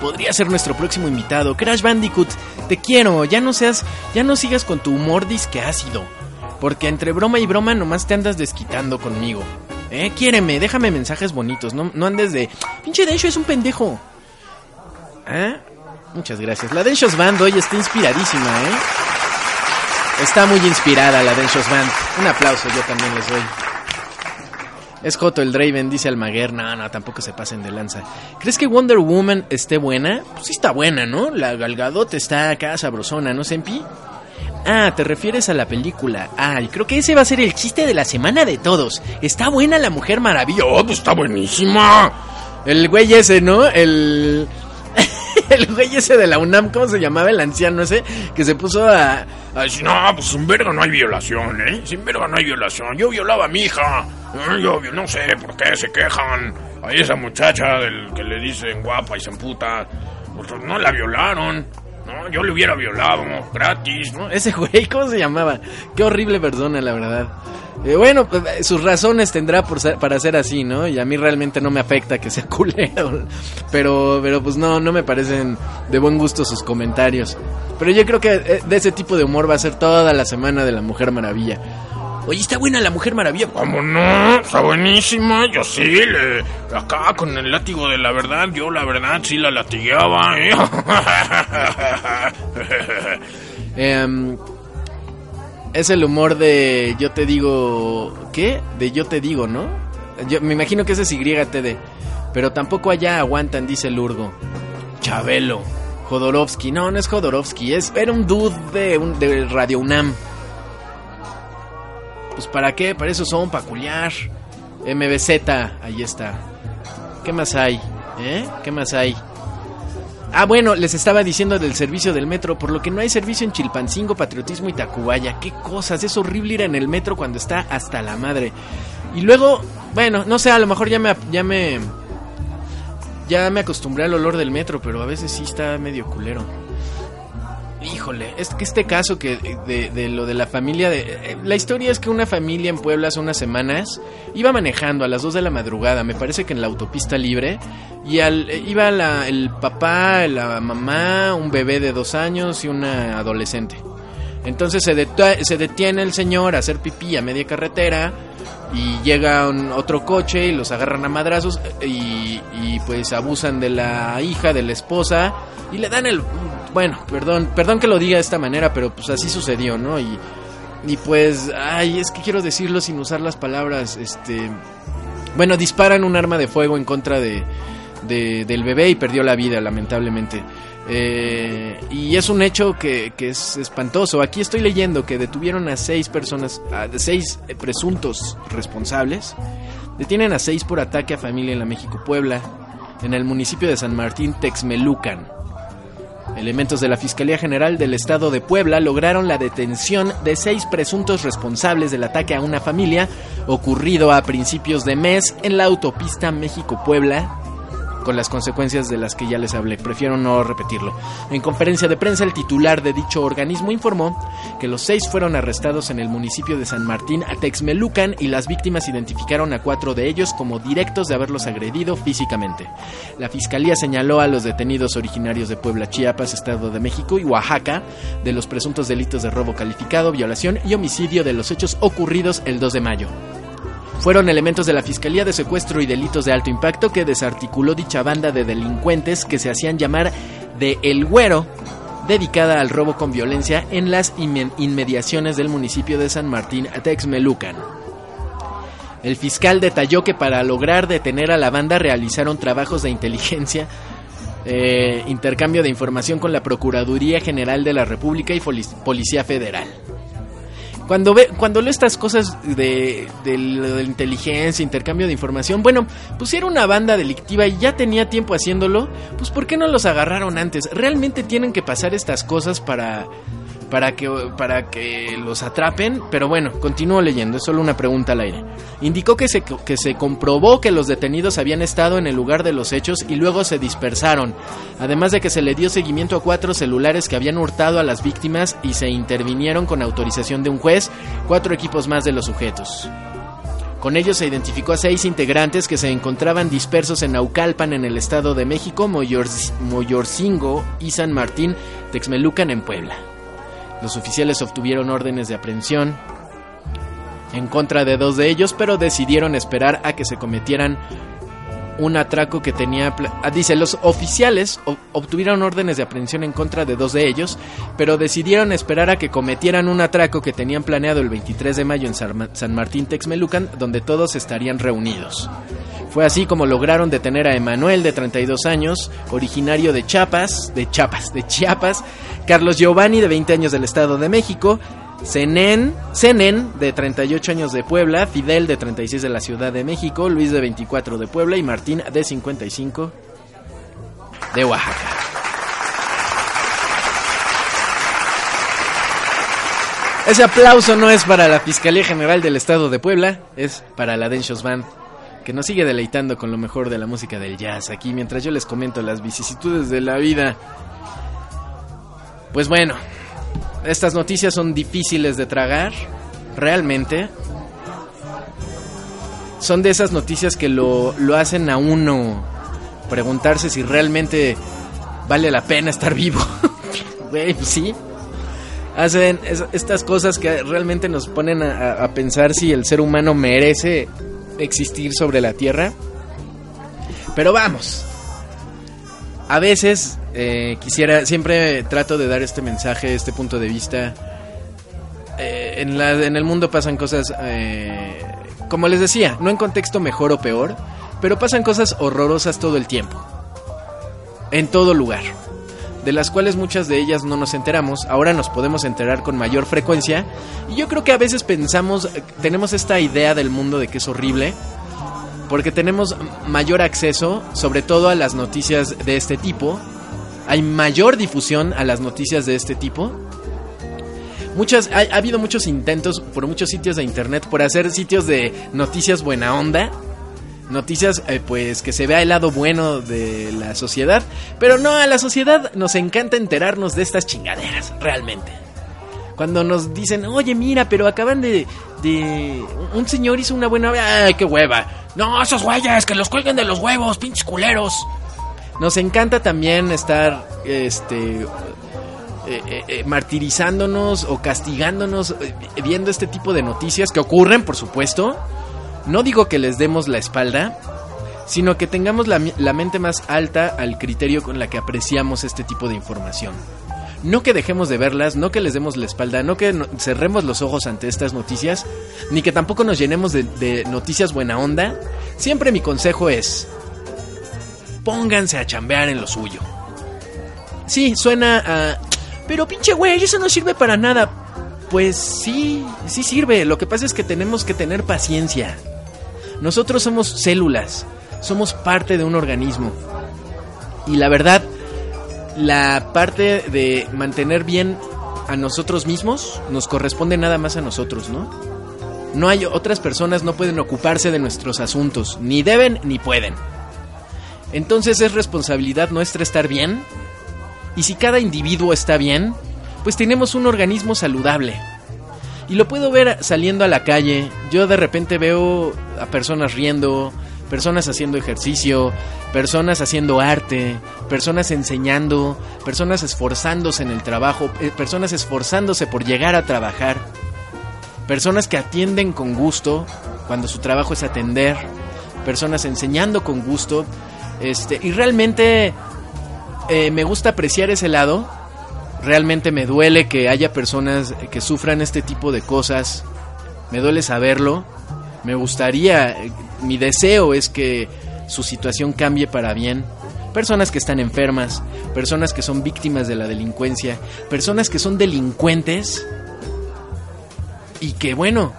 Podría ser nuestro próximo invitado. Crash Bandicoot, te quiero. Ya no seas, ya no sigas con tu humor disque ácido. Porque entre broma y broma nomás te andas desquitando conmigo. Eh, déjame mensajes bonitos, no, no andes de... Pinche Densho es un pendejo. ¿Eh? Muchas gracias. La Densho's Band hoy está inspiradísima, ¿eh? Está muy inspirada la Densho's Band. Un aplauso yo también les doy. Es Joto el Draven, dice Almaguer. No, no, tampoco se pasen de lanza. ¿Crees que Wonder Woman esté buena? Pues sí está buena, ¿no? La Galgadot está acá sabrosona, ¿no, Sempi? Ah, te refieres a la película. Ah, y creo que ese va a ser el chiste de la semana de todos. Está buena la Mujer Maravilla. Oh, pues está buenísima. El güey ese, ¿no? El... el güey ese de la UNAM, ¿cómo se llamaba el anciano ese? Que se puso a, a decir, no, pues sin verga no hay violación, ¿eh? Sin verga no hay violación. Yo violaba a mi hija. Yo no sé por qué se quejan. Ahí esa muchacha del que le dicen guapa y se emputa. Pues no la violaron. No, yo le hubiera violado, gratis, ¿no? Ese güey, ¿cómo se llamaba? Qué horrible persona, la verdad. Eh, bueno, pues, eh, sus razones tendrá por para ser así, ¿no? Y a mí realmente no me afecta que sea culero. Pero, pero pues no, no me parecen de buen gusto sus comentarios. Pero yo creo que eh, de ese tipo de humor va a ser toda la semana de la Mujer Maravilla. Oye, está buena la Mujer Maravilla. ¿Cómo no? Está buenísima. Yo sí, le, acá con el látigo de la verdad, yo la verdad sí la latigueaba, ¿eh? Em, es el humor de yo te digo... ¿Qué? De yo te digo, ¿no? Yo me imagino que ese es YTD. Pero tampoco allá aguantan, dice Lurgo. Chabelo. Jodorowsky. No, no es Jodorowsky. Es, era un dude de, un, de Radio UNAM. Pues para qué, para eso son, para. MBZ, ahí está. ¿Qué más hay? ¿Eh? ¿Qué más hay? Ah, bueno, les estaba diciendo del servicio del metro, por lo que no hay servicio en Chilpancingo, Patriotismo y Tacubaya. Qué cosas, es horrible ir en el metro cuando está hasta la madre. Y luego, bueno, no sé, a lo mejor ya me ya me ya me acostumbré al olor del metro, pero a veces sí está medio culero. Híjole, es que este caso que de, lo de la familia de eh, la historia es que una familia en Puebla hace unas semanas iba manejando a las 2 de la madrugada, me parece que en la autopista libre y al eh, iba el papá, la mamá, un bebé de dos años y una adolescente. Entonces se, se detiene el señor a hacer pipí a media carretera y llega otro coche y los agarran a madrazos y, y, pues abusan de la hija, de la esposa y le dan el bueno, perdón, perdón que lo diga de esta manera, pero pues así sucedió, ¿no? Y, y pues, ay, es que quiero decirlo sin usar las palabras, este, bueno, disparan un arma de fuego en contra de, del bebé y perdió la vida, lamentablemente. Eh, y es un hecho que, que, es espantoso. Aquí estoy leyendo que detuvieron a seis personas, a seis presuntos responsables. Detienen a seis por ataque a familia en la México Puebla, en el municipio de San Martín, Texmelucan. Elementos de la Fiscalía General del Estado de Puebla lograron la detención de seis presuntos responsables del ataque a una familia ocurrido a principios de mes en la autopista México-Puebla con las consecuencias de las que ya les hablé. Prefiero no repetirlo. En conferencia de prensa, el titular de dicho organismo informó que los seis fueron arrestados en el municipio de San Martín, Atexmelucan, y las víctimas identificaron a cuatro de ellos como directos de haberlos agredido físicamente. La fiscalía señaló a los detenidos originarios de Puebla, Chiapas, Estado de México y Oaxaca de los presuntos delitos de robo calificado, violación y homicidio de los hechos ocurridos el 2 de mayo fueron elementos de la Fiscalía de Secuestro y Delitos de Alto Impacto que desarticuló dicha banda de delincuentes que se hacían llamar de El Güero, dedicada al robo con violencia en las inmediaciones del municipio de San Martín, Texmelucan. El fiscal detalló que para lograr detener a la banda realizaron trabajos de inteligencia, eh, intercambio de información con la Procuraduría General de la República y Policía Federal. Cuando, ve, cuando leo estas cosas de, de, la inteligencia, intercambio de información, bueno, pues si era una banda delictiva y ya tenía tiempo haciéndolo, pues ¿por qué no los agarraron antes? Realmente tienen que pasar estas cosas para para que, para que los atrapen, pero bueno, continúo leyendo, es solo una pregunta al aire. Indicó que se, que se comprobó que los detenidos habían estado en el lugar de los hechos y luego se dispersaron, además de que se le dio seguimiento a cuatro celulares que habían hurtado a las víctimas y se intervinieron con autorización de un juez, cuatro equipos más de los sujetos. Con ellos se identificó a seis integrantes que se encontraban dispersos en Naucalpan en el Estado de México, Moyorcingo y San Martín, Texmelucan en Puebla. Los oficiales obtuvieron órdenes de aprehensión en contra de dos de ellos, pero decidieron esperar a que se cometieran un atraco que tenía... Ah, dice, los oficiales obtuvieron órdenes de aprehensión en contra de dos de ellos, pero decidieron esperar a que cometieran un atraco que tenían planeado el 23 de mayo en San Martín Texmelucan, donde todos estarían reunidos. Fue así como lograron detener a Emanuel, de 32 años, originario de Chiapas, de Chiapas, de Chiapas, Carlos Giovanni, de 20 años del Estado de México, Zenén, Zenén, de 38 años de Puebla, Fidel, de 36 de la Ciudad de México, Luis, de 24 de Puebla y Martín, de 55 de Oaxaca. Ese aplauso no es para la Fiscalía General del Estado de Puebla, es para la Denshos Band que nos sigue deleitando con lo mejor de la música del jazz aquí mientras yo les comento las vicisitudes de la vida. Pues bueno, estas noticias son difíciles de tragar, realmente. Son de esas noticias que lo, lo hacen a uno preguntarse si realmente vale la pena estar vivo. Güey, pues sí. Hacen estas cosas que realmente nos ponen a pensar si el ser humano merece existir sobre la Tierra. Pero vamos. A veces eh, quisiera, siempre trato de dar este mensaje, este punto de vista. Eh, en, la, en el mundo pasan cosas, eh, como les decía, no en contexto mejor o peor, pero pasan cosas horrorosas todo el tiempo. En todo lugar. De las cuales muchas de ellas no nos enteramos, ahora nos podemos enterar con mayor frecuencia. Y yo creo que a veces pensamos, tenemos esta idea del mundo de que es horrible, porque tenemos mayor acceso, sobre todo a las noticias de este tipo, hay mayor difusión a las noticias de este tipo. Muchas, ha, ha habido muchos intentos por muchos sitios de internet por hacer sitios de noticias buena onda. Noticias, eh, pues, que se vea el lado bueno de la sociedad. Pero no, a la sociedad nos encanta enterarnos de estas chingaderas, realmente. Cuando nos dicen, oye, mira, pero acaban de. de un señor hizo una buena. ¡Ay, qué hueva! No, esos güeyes, que los cuelguen de los huevos, pinches culeros. Nos encanta también estar. Este. eh, eh, eh, martirizándonos o castigándonos viendo este tipo de noticias que ocurren, por supuesto. No digo que les demos la espalda, sino que tengamos la, mente más alta al criterio con la que apreciamos este tipo de información. No que dejemos de verlas, no que les demos la espalda, no que cerremos los ojos ante estas noticias, ni que tampoco nos llenemos de, de noticias buena onda. Siempre mi consejo es, pónganse a chambear en lo suyo. Sí, suena a... Pero pinche güey, eso no sirve para nada. Pues sí, sí sirve. Lo que pasa es que tenemos que tener paciencia. Nosotros somos células, somos parte de un organismo. Y la verdad, la parte de mantener bien a nosotros mismos nos corresponde nada más a nosotros, ¿no? No hay otras personas no pueden ocuparse de nuestros asuntos, ni deben ni pueden. Entonces es responsabilidad nuestra estar bien. Y si cada individuo está bien, pues tenemos un organismo saludable. Y lo puedo ver saliendo a la calle. Yo de repente veo a personas riendo, personas haciendo ejercicio, personas haciendo arte, personas enseñando, personas esforzándose en el trabajo, eh, personas esforzándose por llegar a trabajar, personas que atienden con gusto cuando su trabajo es atender, personas enseñando con gusto. Este, y realmente eh, me gusta apreciar ese lado. Realmente me duele que haya personas que sufran este tipo de cosas. Me duele saberlo. Me gustaría, mi deseo es que su situación cambie para bien. Personas que están enfermas, personas que son víctimas de la delincuencia, personas que son delincuentes y que bueno,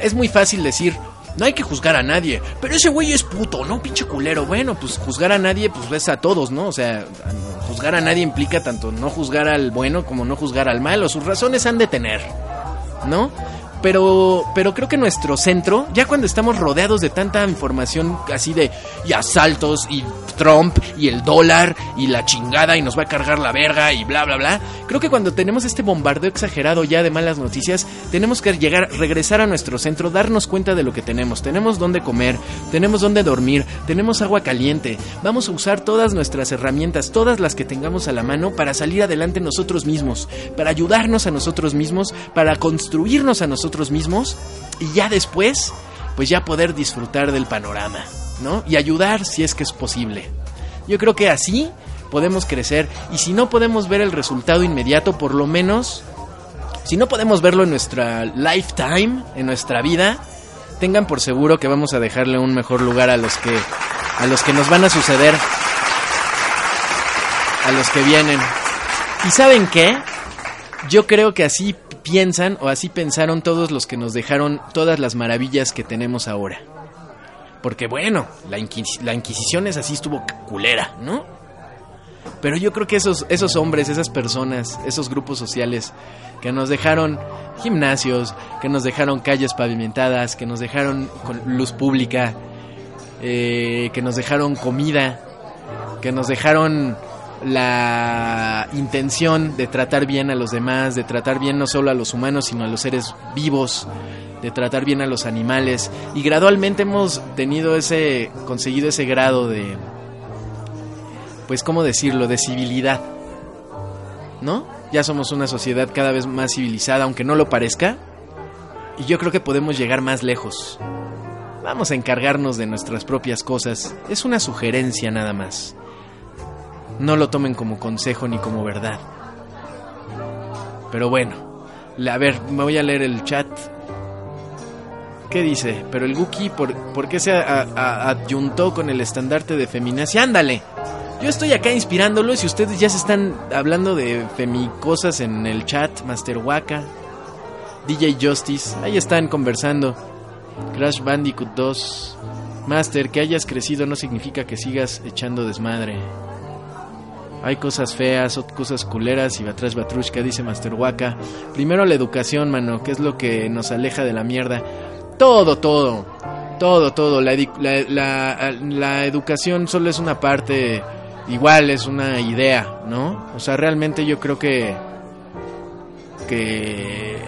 es muy fácil decir, no hay que juzgar a nadie, pero ese güey es puto, ¿no? Pinche culero. Bueno, pues juzgar a nadie, pues es a todos, ¿no? O sea, juzgar a nadie implica tanto no juzgar al bueno como no juzgar al malo. Sus razones han de tener, ¿no? Pero, pero creo que nuestro centro, ya cuando estamos rodeados de tanta información así de y asaltos y Trump y el dólar y la chingada y nos va a cargar la verga y bla bla bla, creo que cuando tenemos este bombardeo exagerado ya de malas noticias, tenemos que llegar, regresar a nuestro centro, darnos cuenta de lo que tenemos. Tenemos dónde comer, tenemos dónde dormir, tenemos agua caliente. Vamos a usar todas nuestras herramientas, todas las que tengamos a la mano para salir adelante nosotros mismos, para ayudarnos a nosotros mismos, para construirnos a nosotros mismos y ya después, pues ya poder disfrutar del panorama, Y ayudar si es que es posible. Yo creo que así podemos crecer y si no podemos ver el resultado inmediato, por lo menos, si no podemos verlo en nuestra lifetime, en nuestra vida, tengan por seguro que vamos a dejarle un mejor lugar a los que a los que nos van a suceder a los que vienen. ¿Y saben qué? Yo creo que así piensan o así pensaron todos los que nos dejaron todas las maravillas que tenemos ahora. Porque bueno, la, Inquis- la Inquisición es así, estuvo culera, ¿no? Pero yo creo que esos, esos hombres, esas personas, esos grupos sociales que nos dejaron gimnasios, que nos dejaron calles pavimentadas, que nos dejaron con luz pública, eh, que nos dejaron comida, que nos dejaron la intención de tratar bien a los demás, de tratar bien no solo a los humanos, sino a los seres vivos, de tratar bien a los animales. Y gradualmente hemos tenido ese, conseguido ese grado de, pues, ¿cómo decirlo?, de civilidad. ¿No? Ya somos una sociedad cada vez más civilizada, aunque no lo parezca. Y yo creo que podemos llegar más lejos. Vamos a encargarnos de nuestras propias cosas. Es una sugerencia nada más. No lo tomen como consejo ni como verdad. Pero bueno, a ver, me voy a leer el chat. ¿Qué dice? Pero el Guki, ¿por, ¿por qué se a- adyuntó con el estandarte de feminacia? ¡Ándale! Yo estoy acá inspirándolos y ustedes ya se están hablando de femicosas en el chat. Master Waka, DJ Justice, ahí están conversando. Crash Bandicoot 2. Master, que hayas crecido no significa que sigas echando desmadre. Hay cosas feas, cosas culeras y Batrash Batrushka, dice Master Waka. Primero la educación, mano, que es lo que nos aleja de la mierda. Todo, todo, todo, todo. La, la, la educación solo es una parte, igual es una idea, ¿no? O sea, realmente yo creo que... que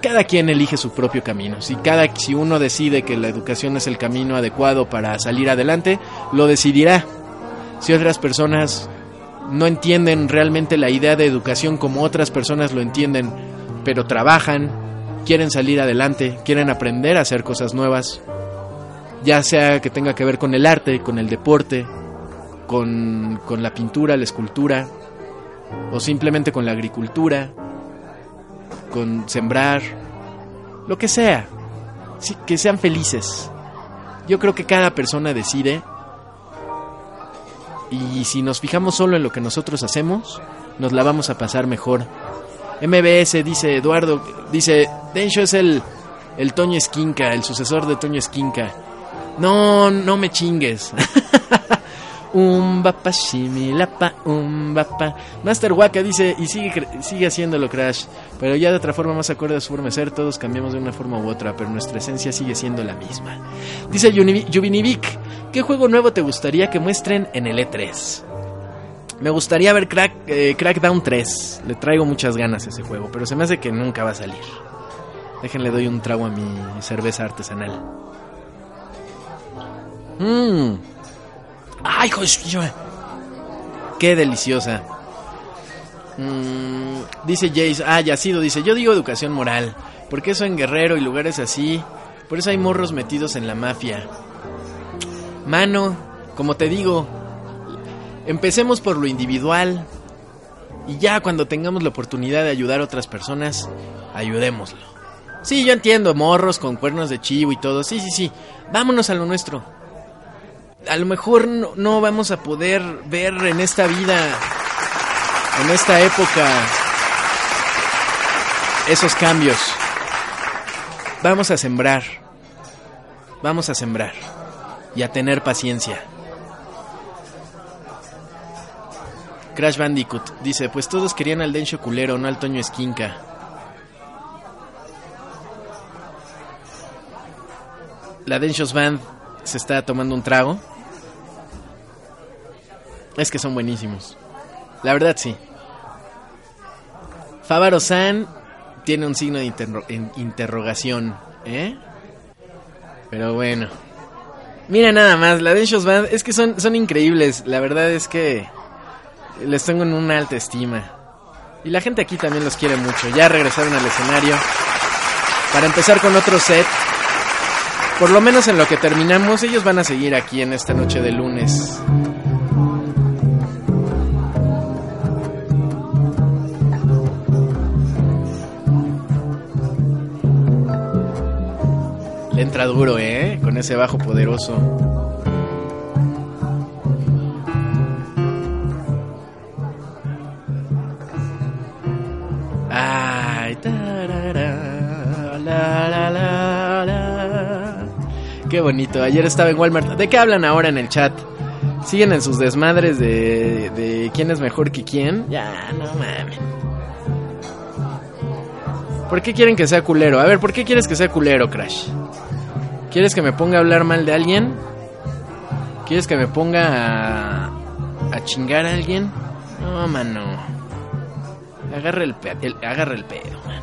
cada quien elige su propio camino. Si cada si uno decide que la educación es el camino adecuado para salir adelante, lo decidirá. Si otras personas no entienden realmente la idea de educación como otras personas lo entienden, pero trabajan, quieren salir adelante, quieren aprender a hacer cosas nuevas, ya sea que tenga que ver con el arte, con el deporte, con, con la pintura, la escultura, o simplemente con la agricultura, con sembrar, lo que sea, que sean felices. Yo creo que cada persona decide y si nos fijamos solo en lo que nosotros hacemos, nos la vamos a pasar mejor. MBS dice Eduardo, dice, Densho es el, el Toño Esquinca, el sucesor de Toño Esquinca. No, no me chingues. Un bapa, shimilapa, un bapa. Master Waka dice, y sigue, sigue haciéndolo Crash, pero ya de otra forma más acorde a su forma de ser, todos cambiamos de una forma u otra, pero nuestra esencia sigue siendo la misma. Dice Yuvinivic, ¿qué juego nuevo te gustaría que muestren en el E3? Me gustaría ver Crack, eh, Crackdown 3, le traigo muchas ganas a ese juego, pero se me hace que nunca va a salir. Déjenle doy un trago a mi cerveza artesanal. Mmm. ¡Ay, joder! ¡Qué deliciosa! Mm, dice Jace, ah, Yacido dice, yo digo educación moral, porque eso en Guerrero y lugares así, por eso hay morros metidos en la mafia. Mano, como te digo, empecemos por lo individual. Y ya cuando tengamos la oportunidad de ayudar a otras personas, ayudémoslo. Sí, yo entiendo, morros con cuernos de chivo y todo, sí, sí, sí, vámonos a lo nuestro. A lo mejor no, vamos a poder ver en esta vida, en esta época, esos cambios. Vamos a sembrar, vamos a sembrar y a tener paciencia. Crash Bandicoot dice, pues todos querían al Densho culero, no al Toño Esquinca. La Densho's Band se está tomando un trago. Es que son buenísimos. La verdad sí. Favaro-san tiene un signo de interrogación, ¿eh? Pero bueno. Mira nada más, la Denshos Band es que son, son increíbles. La verdad es que les tengo en una alta estima. Y la gente aquí también los quiere mucho. Ya regresaron al escenario. Para empezar con otro set. Por lo menos en lo que terminamos, ellos van a seguir aquí en esta noche de lunes. Entra duro, ¿eh? Con ese bajo poderoso. Ay, la, la, la, Qué bonito. Ayer estaba en Walmart. ¿De qué hablan ahora en el chat? ¿Siguen en sus desmadres de, de quién es mejor que quién? Ya, no mames. ¿Por qué quieren que sea culero? A ver, ¿por qué quieres que sea culero, Crash? ¿Quieres que me ponga a hablar mal de alguien? ¿Quieres que me ponga a, a chingar a alguien? No, mano. Agarra el, el, agarra el pedo, mano.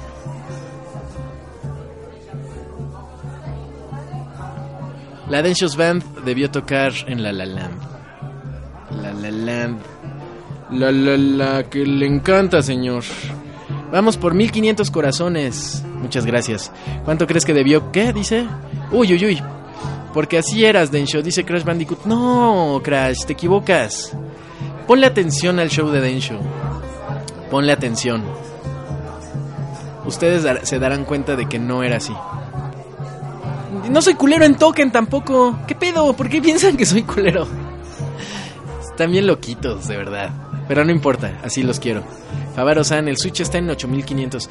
La Denshos Band debió tocar en La La Land. La La Land. La La La, que le encanta, señor. Vamos por 1500 corazones. Muchas gracias. ¿Cuánto crees que debió? ¿Qué? Dice. Uy, uy, uy. Porque así eras, Densho, dice Crash Bandicoot. No, Crash, te equivocas. Ponle atención al show de Densho. Ponle atención. Ustedes se darán cuenta de que no era así. No soy culero en Token tampoco. ¿Qué pedo? ¿Por qué piensan que soy culero? Están bien loquitos, de verdad. Pero no importa, así los quiero. Favaro-san, el Switch está en 8500.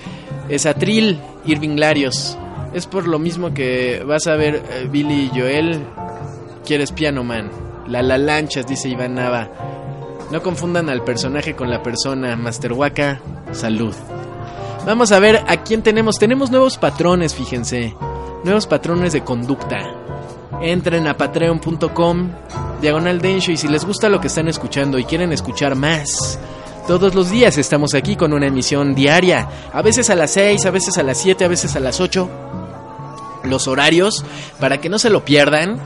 Es Atril Irving Larios. Es por lo mismo que vas a ver eh, Billy y Joel. Quieres Piano Man. La La Lanchas, dice Iván Nava. No confundan al personaje con la persona. Master Waka, salud. Vamos a ver a quién tenemos. Tenemos nuevos patrones, fíjense. Nuevos patrones de conducta. Entren a patreon.com, diagonal Densho, y si les gusta lo que están escuchando y quieren escuchar más, todos los días estamos aquí con una emisión diaria. A veces a las 6, a veces a las 7, a veces a las 8. Los horarios, para que no se lo pierdan,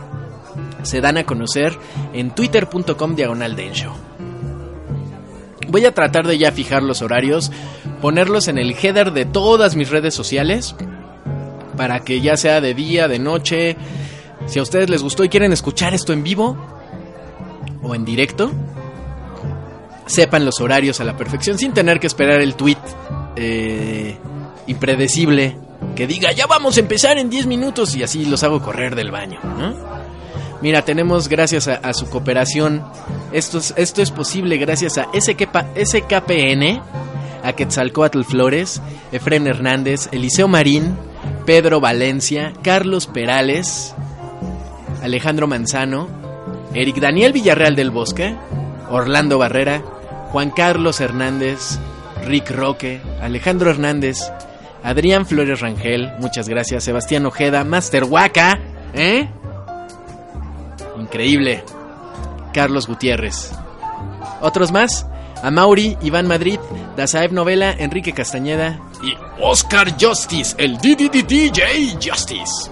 se dan a conocer en twitter.com diagonal Densho. Voy a tratar de ya fijar los horarios, ponerlos en el header de todas mis redes sociales, para que ya sea de día, de noche, si a ustedes les gustó y quieren escuchar esto en vivo o en directo, sepan los horarios a la perfección sin tener que esperar el tweet eh, impredecible que diga ya vamos a empezar en 10 minutos y así los hago correr del baño. Mira, tenemos gracias a, su cooperación, esto es, esto es posible gracias a SKPN, a Quetzalcoatl Flores, Efren Hernández, Eliseo Marín, Pedro Valencia, Carlos Perales, Alejandro Manzano, Eric Daniel Villarreal del Bosque, Orlando Barrera, Juan Carlos Hernández, Rick Roque, Alejandro Hernández, Adrián Flores Rangel, muchas gracias, Sebastián Ojeda, Master Waka, ¿eh? Increíble. Carlos Gutiérrez. ¿Otros más? Amauri, Iván Madrid, Dazaev Novela, Enrique Castañeda y Oscar Justice, el DJ Justice.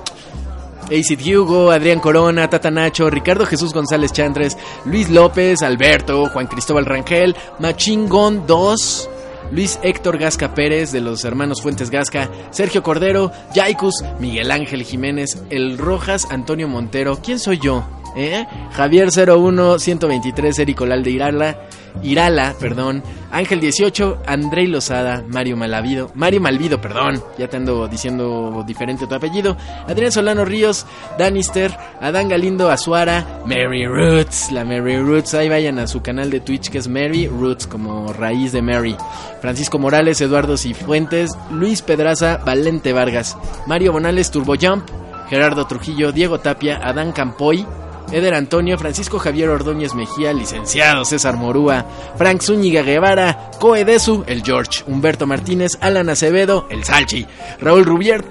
Acid Hugo, Adrián Corona, Tata Nacho, Ricardo Jesús González Chantres, Luis López, Alberto, Juan Cristóbal Rangel, Machingón 2, Luis Héctor Gasca Pérez de los hermanos Fuentes Gasca, Sergio Cordero, Yaikus, Miguel Ángel Jiménez, El Rojas, Antonio Montero, ¿quién soy yo? ¿Eh? Javier 01 123, Eric de Irala, Irala, perdón, Ángel 18, Andrei Lozada, Mario Malavido, Mario Malvido, perdón, ya te ando diciendo diferente tu apellido, Adrián Solano Ríos, Danister, Adán Galindo Azuara, Mary Roots, la Mary Roots, ahí vayan a su canal de Twitch que es Mary Roots, como raíz de Mary, Francisco Morales, Eduardo Cifuentes, Luis Pedraza, Valente Vargas, Mario Bonales, Turbo Jump, Gerardo Trujillo, Diego Tapia, Adán Campoy, Eder Antonio, Francisco Javier Ordóñez Mejía, licenciado César Morúa, Frank Zúñiga Guevara, Coedesu, el George, Humberto Martínez, Alan Acevedo, el Salchi, Raúl, Rubier,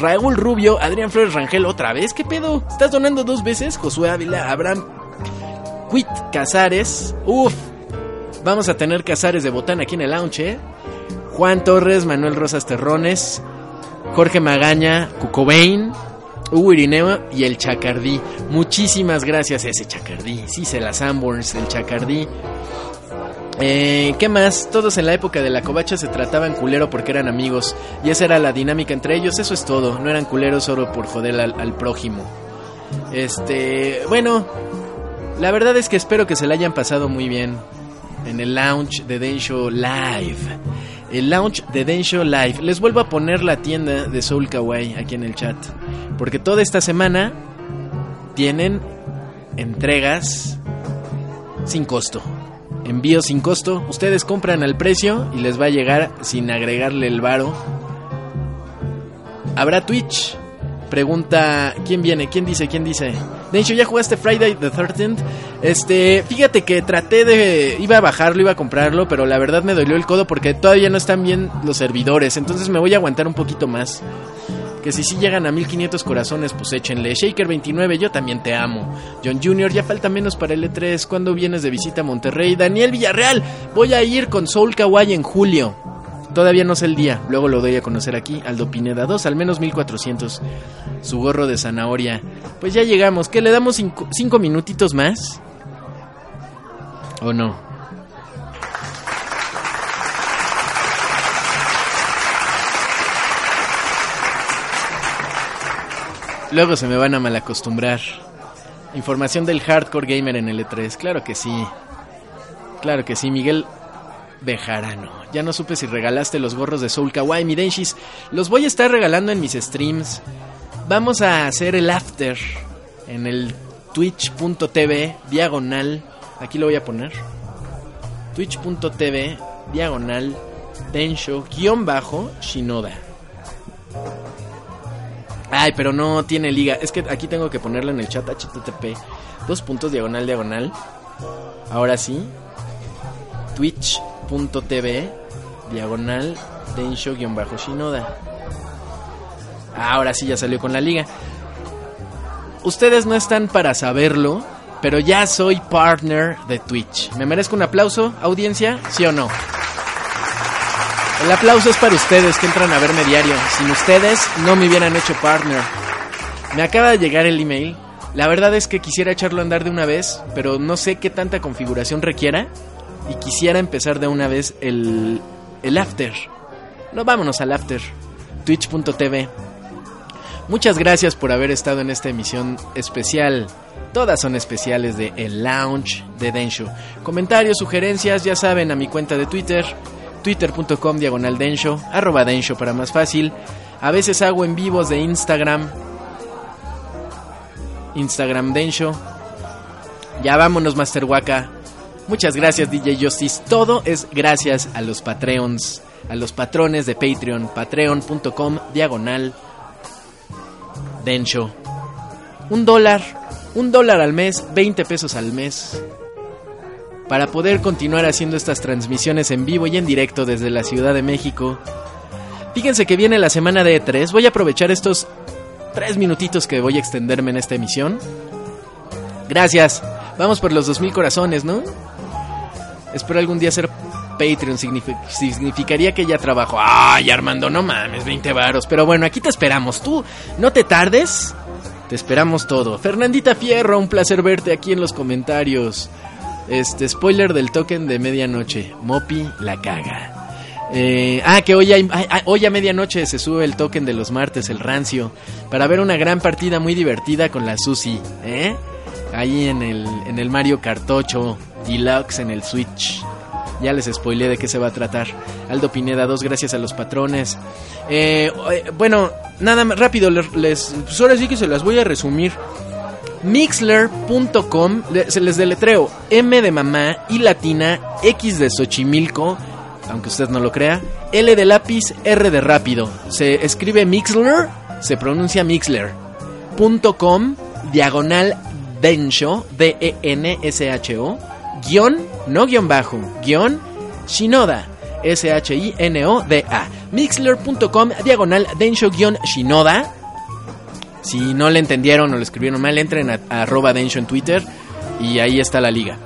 Raúl Rubio, Adrián Flores Rangel, otra vez, ¿qué pedo? ¿Estás donando dos veces? Josué Ávila, Abraham Quit Casares, uff, vamos a tener Casares de botán aquí en el lounge, ¿eh? Juan Torres, Manuel Rosas Terrones, Jorge Magaña, Cucobain, Hugo Irineo y el Chacardí. Muchísimas gracias a ese Chacardí. Sí, se las Sanborns, el Chacardí. Eh, ¿Qué más? Todos en la época de la covacha se trataban culero porque eran amigos. Y esa era la dinámica entre ellos. Eso es todo. No eran culeros solo por joder al, al prójimo. Este. Bueno. La verdad es que espero que se la hayan pasado muy bien. En el lounge de Densho Live el launch de Densho Live. Les vuelvo a poner la tienda de Soul Kawaii aquí en el chat. Porque toda esta semana tienen entregas sin costo. Envíos sin costo. Ustedes compran al precio y les va a llegar sin agregarle el varo. Habrá Twitch Pregunta, ¿quién viene? ¿Quién dice? ¿Quién dice? Dencho, ¿ya jugaste Friday the 13th? Este, fíjate que traté de... Iba a bajarlo, iba a comprarlo, pero la verdad me dolió el codo porque todavía no están bien los servidores. Entonces me voy a aguantar un poquito más. Que si sí llegan a 1500 corazones, pues échenle. Shaker29, yo también te amo. John Jr., ya falta menos para el E3. ¿Cuándo vienes de visita a Monterrey? Daniel Villarreal, voy a ir con Soul Kawaii en julio. Todavía no sé el día, luego lo doy a conocer aquí. Aldo Pineda 2, al menos 1400. Su gorro de zanahoria. Pues ya llegamos. ¿Qué le damos cinco, minutitos más? ¿O no? Luego se me van a malacostumbrar. Información del hardcore gamer en L3. Claro que sí. Claro que sí, Miguel Bejarano. Ya no supe si regalaste los gorros de Soul Kawaii, mi Denshis. Los voy a estar regalando en mis streams. Vamos a hacer el after en el twitch.tv diagonal. Aquí lo voy a poner. Twitch.tv diagonal Densho guion bajo Shinoda. Ay, pero no tiene liga. Es que aquí tengo que ponerlo en el chat http. Dos puntos diagonal diagonal. Ahora sí twitch.tv diagonal densho-shinoda. Ahora sí ya salió con la liga. Ustedes no están para saberlo, pero ya soy partner de Twitch. ¿Me merezco un aplauso, audiencia? ¿Sí o no? El aplauso es para ustedes que entran a verme diario. Sin ustedes no me hubieran hecho partner. Me acaba de llegar el email. La verdad es que quisiera echarlo a andar de una vez, pero no sé qué tanta configuración requiera. Y quisiera empezar de una vez el, el after. No, vámonos al after. Twitch.tv Muchas gracias por haber estado en esta emisión especial. Todas son especiales de El Lounge de Densho. Comentarios, sugerencias, ya saben, a mi cuenta de Twitter, twitter.com diagonal Densho, arroba para más fácil. A veces hago en vivos de Instagram, Instagram Densho. Ya vámonos, Master Waka. Muchas gracias, DJ Justice. Todo es gracias a los Patreons, a los patrones de Patreon, patreon.com diagonal Densho. Un dólar, un dólar al mes, 20 pesos al mes. Para poder continuar haciendo estas transmisiones en vivo y en directo desde la Ciudad de México. Fíjense que viene la semana de E3. Voy a aprovechar estos tres minutitos que voy a extenderme en esta emisión. Gracias. Vamos por los 2000 corazones, ¿no? Espero algún día ser Patreon significaría que ya trabajo. Ay, Armando, no mames, 20 varos. Pero bueno, aquí te esperamos. Tú, no te tardes. Te esperamos todo. Fernandita Fierro, un placer verte aquí en los comentarios. Este, spoiler del token de medianoche. Mopi la caga. Eh, ah, que hoy, hay, hoy a medianoche se sube el token de los martes, el rancio, para ver una gran partida muy divertida con la Susi, ¿eh? Ahí en el, en el Mario Cartocho Deluxe en el Switch. Ya les spoileé de qué se va a tratar. Aldo Pineda, dos gracias a los patrones. Eh, eh, bueno, nada más rápido, les, pues ahora sí que se las voy a resumir. Mixler.com, se les deletreo M de mamá y latina, X de Xochimilco, aunque usted no lo crea, L de lápiz, R de rápido. Se escribe Mixler, se pronuncia Mixler.com, diagonal Densho, D-E-N-S-H-O guion, no guion bajo, guion, Shinoda. S-H-I-N-O-D-A. Mixler.com, diagonal, Densho guion Shinoda. Si no le entendieron o le escribieron mal, entren a, arroba Densho en Twitter y ahí está la liga.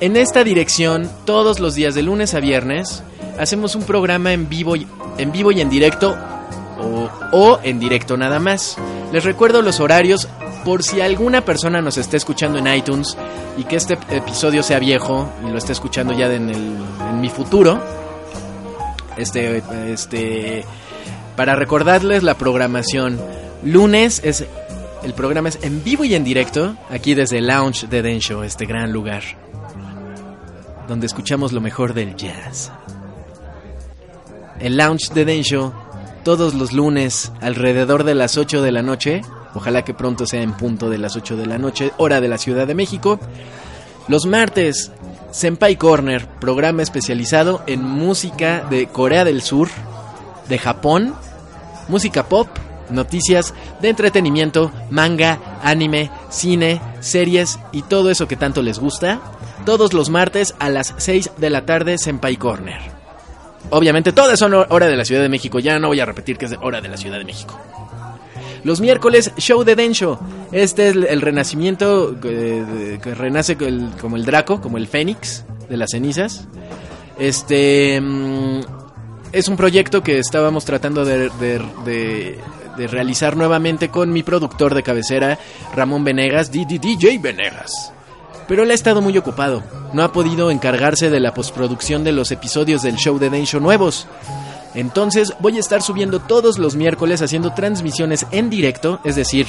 En esta dirección, todos los días de lunes a viernes, hacemos un programa en vivo, en vivo y en directo o, o en directo nada más. Les recuerdo los horarios por si alguna persona nos está escuchando en iTunes y que este episodio sea viejo y lo esté escuchando ya en, el, en mi futuro, este, este, para recordarles la programación, lunes es, el programa es en vivo y en directo, aquí desde el Lounge de Densho, este gran lugar, donde escuchamos lo mejor del jazz. El Lounge de Densho, todos los lunes, alrededor de las 8 de la noche, Ojalá que pronto sea en punto de las 8 de la noche, hora de la Ciudad de México. Los martes, Senpai Corner, programa especializado en música de Corea del Sur, de Japón, música pop, noticias de entretenimiento, manga, anime, cine, series y todo eso que tanto les gusta. Todos los martes a las 6 de la tarde, Senpai Corner. Obviamente todas son hora de la Ciudad de México, ya no voy a repetir que es hora de la Ciudad de México. Los miércoles, show de Densho. Este es el renacimiento eh, que renace como el Draco, como el Fénix de las cenizas. Este mm, es un proyecto que estábamos tratando de, de, realizar nuevamente con mi productor de cabecera, Ramón Venegas, DJ Venegas. Pero él ha estado muy ocupado. No ha podido encargarse de la postproducción de los episodios del show de Densho nuevos. Entonces voy a estar subiendo todos los miércoles haciendo transmisiones en directo, es decir,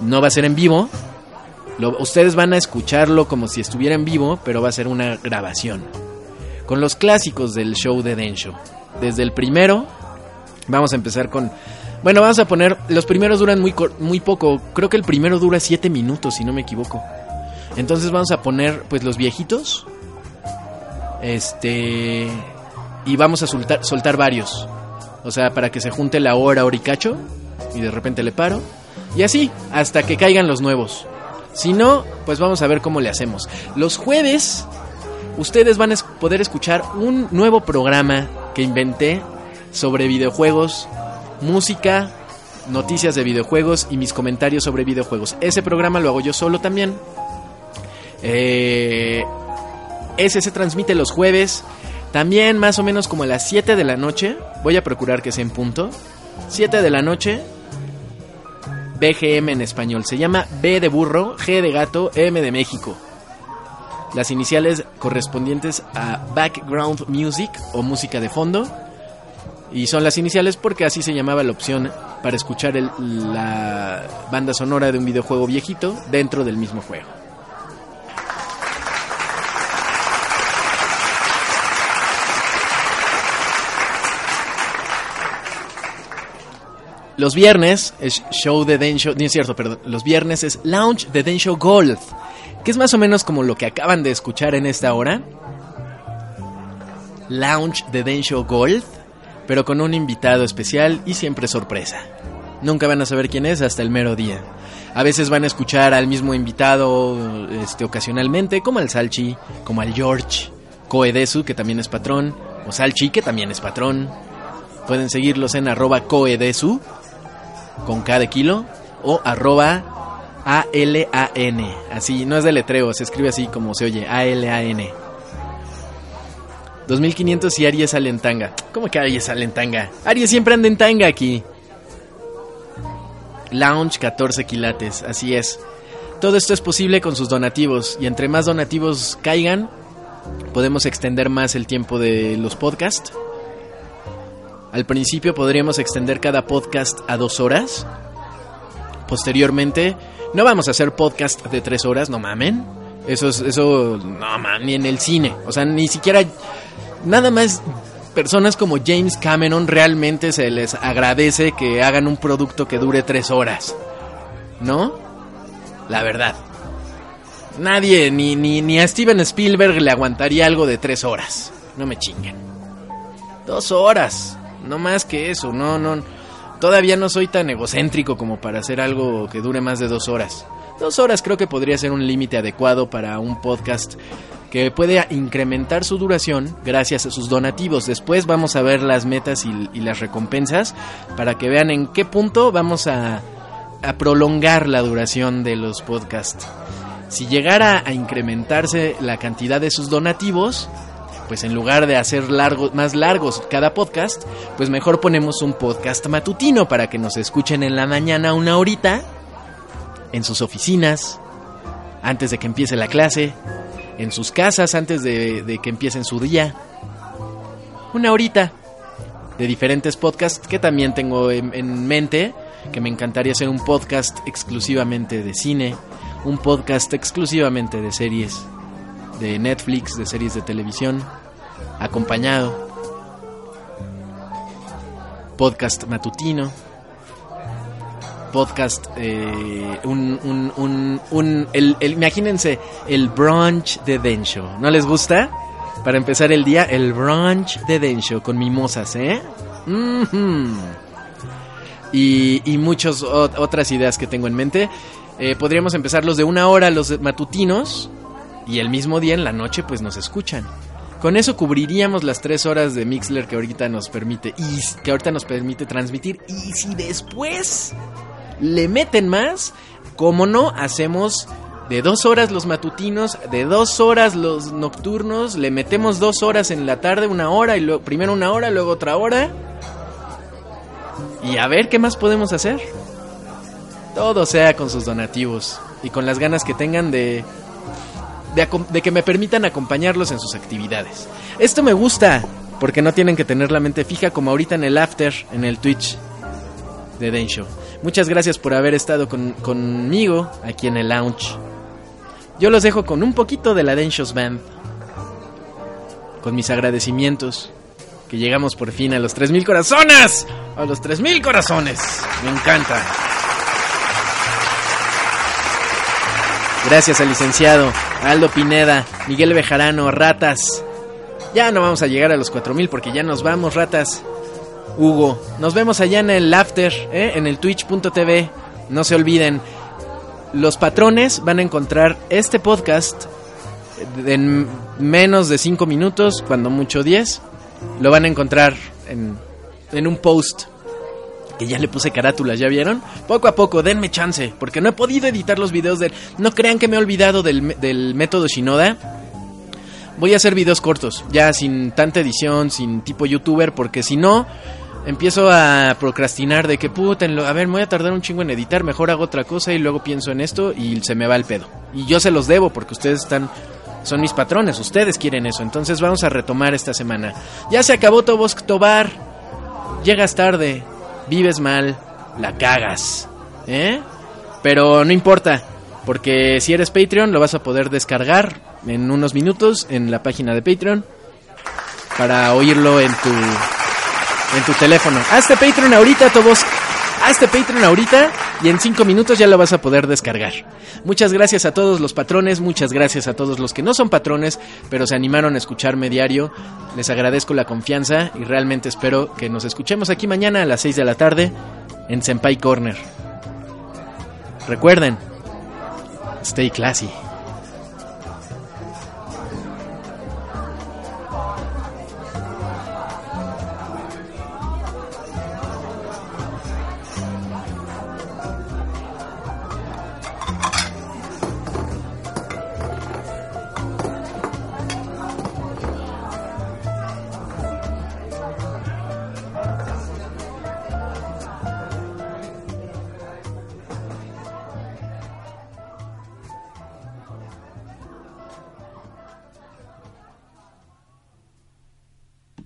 no va a ser en vivo. ustedes van a escucharlo como si estuviera en vivo, pero va a ser una grabación. Con los clásicos del show de Densho. Desde el primero, vamos a empezar con... Bueno, vamos a poner... Los primeros duran muy, muy poco. Creo que el primero dura 7 minutos, si no me equivoco. Entonces vamos a poner, pues, los viejitos. Este y vamos a soltar, soltar varios. O sea, para que se junte la hora oricacho y de repente le paro. Y así, hasta que caigan los nuevos. Si no, pues vamos a ver cómo le hacemos. Los jueves ustedes van a poder escuchar un nuevo programa que inventé sobre videojuegos, música, noticias de videojuegos y mis comentarios sobre videojuegos. Ese programa lo hago yo solo también. Eh, ese se transmite los jueves. También más o menos como a las 7 de la noche. Voy a procurar que sea en punto. 7 de la noche. BGM en español. Se llama B de burro, G de gato, M de México. Las iniciales correspondientes a Background Music o música de fondo. Y son las iniciales porque así se llamaba la opción para escuchar la banda sonora de un videojuego viejito dentro del mismo juego. Los viernes es show de Densho, no es cierto, perdón, los viernes es Lounge de Densho Golf, que es más o menos como lo que acaban de escuchar en esta hora. Lounge de Densho Golf, pero con un invitado especial y siempre sorpresa. Nunca van a saber quién es hasta el mero día. A veces van a escuchar al mismo invitado este, ocasionalmente, como al Salchi, como al George, Coedesu, que también es patrón, o Salchi, que también es patrón. Pueden seguirlos en arroba Coedesu, con cada kilo o arroba A-L-A-N. Así, no es de letreo, se escribe así como se oye, A-L-A-N. 2500 y Aries sale en tanga. ¿Cómo que Aries sale en tanga? Aries siempre anda en tanga aquí. Lounge 14 quilates, así es. Todo esto es posible con sus donativos y entre más donativos caigan, podemos extender más el tiempo de los podcasts al principio podríamos extender cada podcast a dos horas. Posteriormente, no vamos a hacer podcast de tres horas, no mamen. Eso es, eso, no mamen, ni en el cine. O sea, ni siquiera, nada más personas como James Cameron realmente se les agradece que hagan un producto que dure tres horas. ¿No? La verdad. Nadie, ni, ni, ni a Steven Spielberg le aguantaría algo de tres horas. No me chinguen. Dos horas. No más que eso, no, no. Todavía no soy tan egocéntrico como para hacer algo que dure más de dos horas. Dos horas creo que podría ser un límite adecuado para un podcast que puede incrementar su duración gracias a sus donativos. Después vamos a ver las metas y, las recompensas para que vean en qué punto vamos a, a prolongar la duración de los podcasts. Si llegara a incrementarse la cantidad de sus donativos, pues en lugar de hacer largos, más largos cada podcast, pues mejor ponemos un podcast matutino para que nos escuchen en la mañana una horita, en sus oficinas, antes de que empiece la clase, en sus casas antes de, que empiecen su día. Una horita de diferentes podcasts que también tengo en mente, que me encantaría hacer un podcast exclusivamente de cine, un podcast exclusivamente de series de Netflix, de series de televisión, acompañado, podcast matutino, podcast, eh, un, un, un, un el, imagínense, el brunch de Densho, ¿no les gusta? Para empezar el día, el brunch de Densho con mimosas, ¿eh? y, y muchas otras ideas que tengo en mente. Eh, podríamos empezar los de una hora, los matutinos, y el mismo día en la noche pues nos escuchan. Con eso cubriríamos las tres horas de Mixler que ahorita nos permite y que ahorita nos permite transmitir. Y si después le meten más, como no, hacemos de dos horas los matutinos, de dos horas los nocturnos, le metemos dos horas en la tarde, una hora y luego primero una hora, luego otra hora. Y a ver qué más podemos hacer. Todo sea con sus donativos y con las ganas que tengan de de, que me permitan acompañarlos en sus actividades. Esto me gusta, porque no tienen que tener la mente fija como ahorita en el after, en el Twitch de Den Show. Muchas gracias por haber estado conmigo aquí en el lounge. Yo los dejo con un poquito de la Den Band. Con mis agradecimientos. Que llegamos por fin a los 3000 corazones. A los 3000 corazones. Me encanta. Gracias al licenciado Aldo Pineda, Miguel Bejarano, Ratas. Ya no vamos a llegar a los 4000 porque ya nos vamos, Ratas. Hugo, nos vemos allá en el after, ¿eh? en el twitch.tv. No se olviden, los patrones van a encontrar este podcast en menos de 5 minutos, cuando mucho 10, lo van a encontrar en, en un post que ya le puse carátulas, ¿ya vieron? Poco a poco, denme chance, porque no he podido editar los videos del... No crean que me he olvidado del, del método Shinoda. Voy a hacer videos cortos, ya sin tanta edición, sin tipo youtuber, porque si no, empiezo a procrastinar de que puta, a ver, voy a tardar un chingo en editar, mejor hago otra cosa y luego pienso en esto y se me va el pedo. Y yo se los debo porque ustedes están son mis patrones, ustedes quieren eso. Entonces vamos a retomar esta semana. Ya se acabó Tobosk Tobar. Llegas tarde, vives mal, la cagas. ¿Eh? Pero no importa, porque si eres Patreon lo vas a poder descargar en unos minutos en la página de Patreon para oírlo en tu en tu teléfono. Hazte Patreon ahorita, Tobosk. Hazte Patreon ahorita y en 5 minutos ya lo vas a poder descargar. Muchas gracias a todos los patrones, muchas gracias a todos los que no son patrones, pero se animaron a escucharme diario. Les agradezco la confianza y realmente espero que nos escuchemos aquí mañana a las 6 de la tarde en Senpai Corner. Recuerden, stay classy.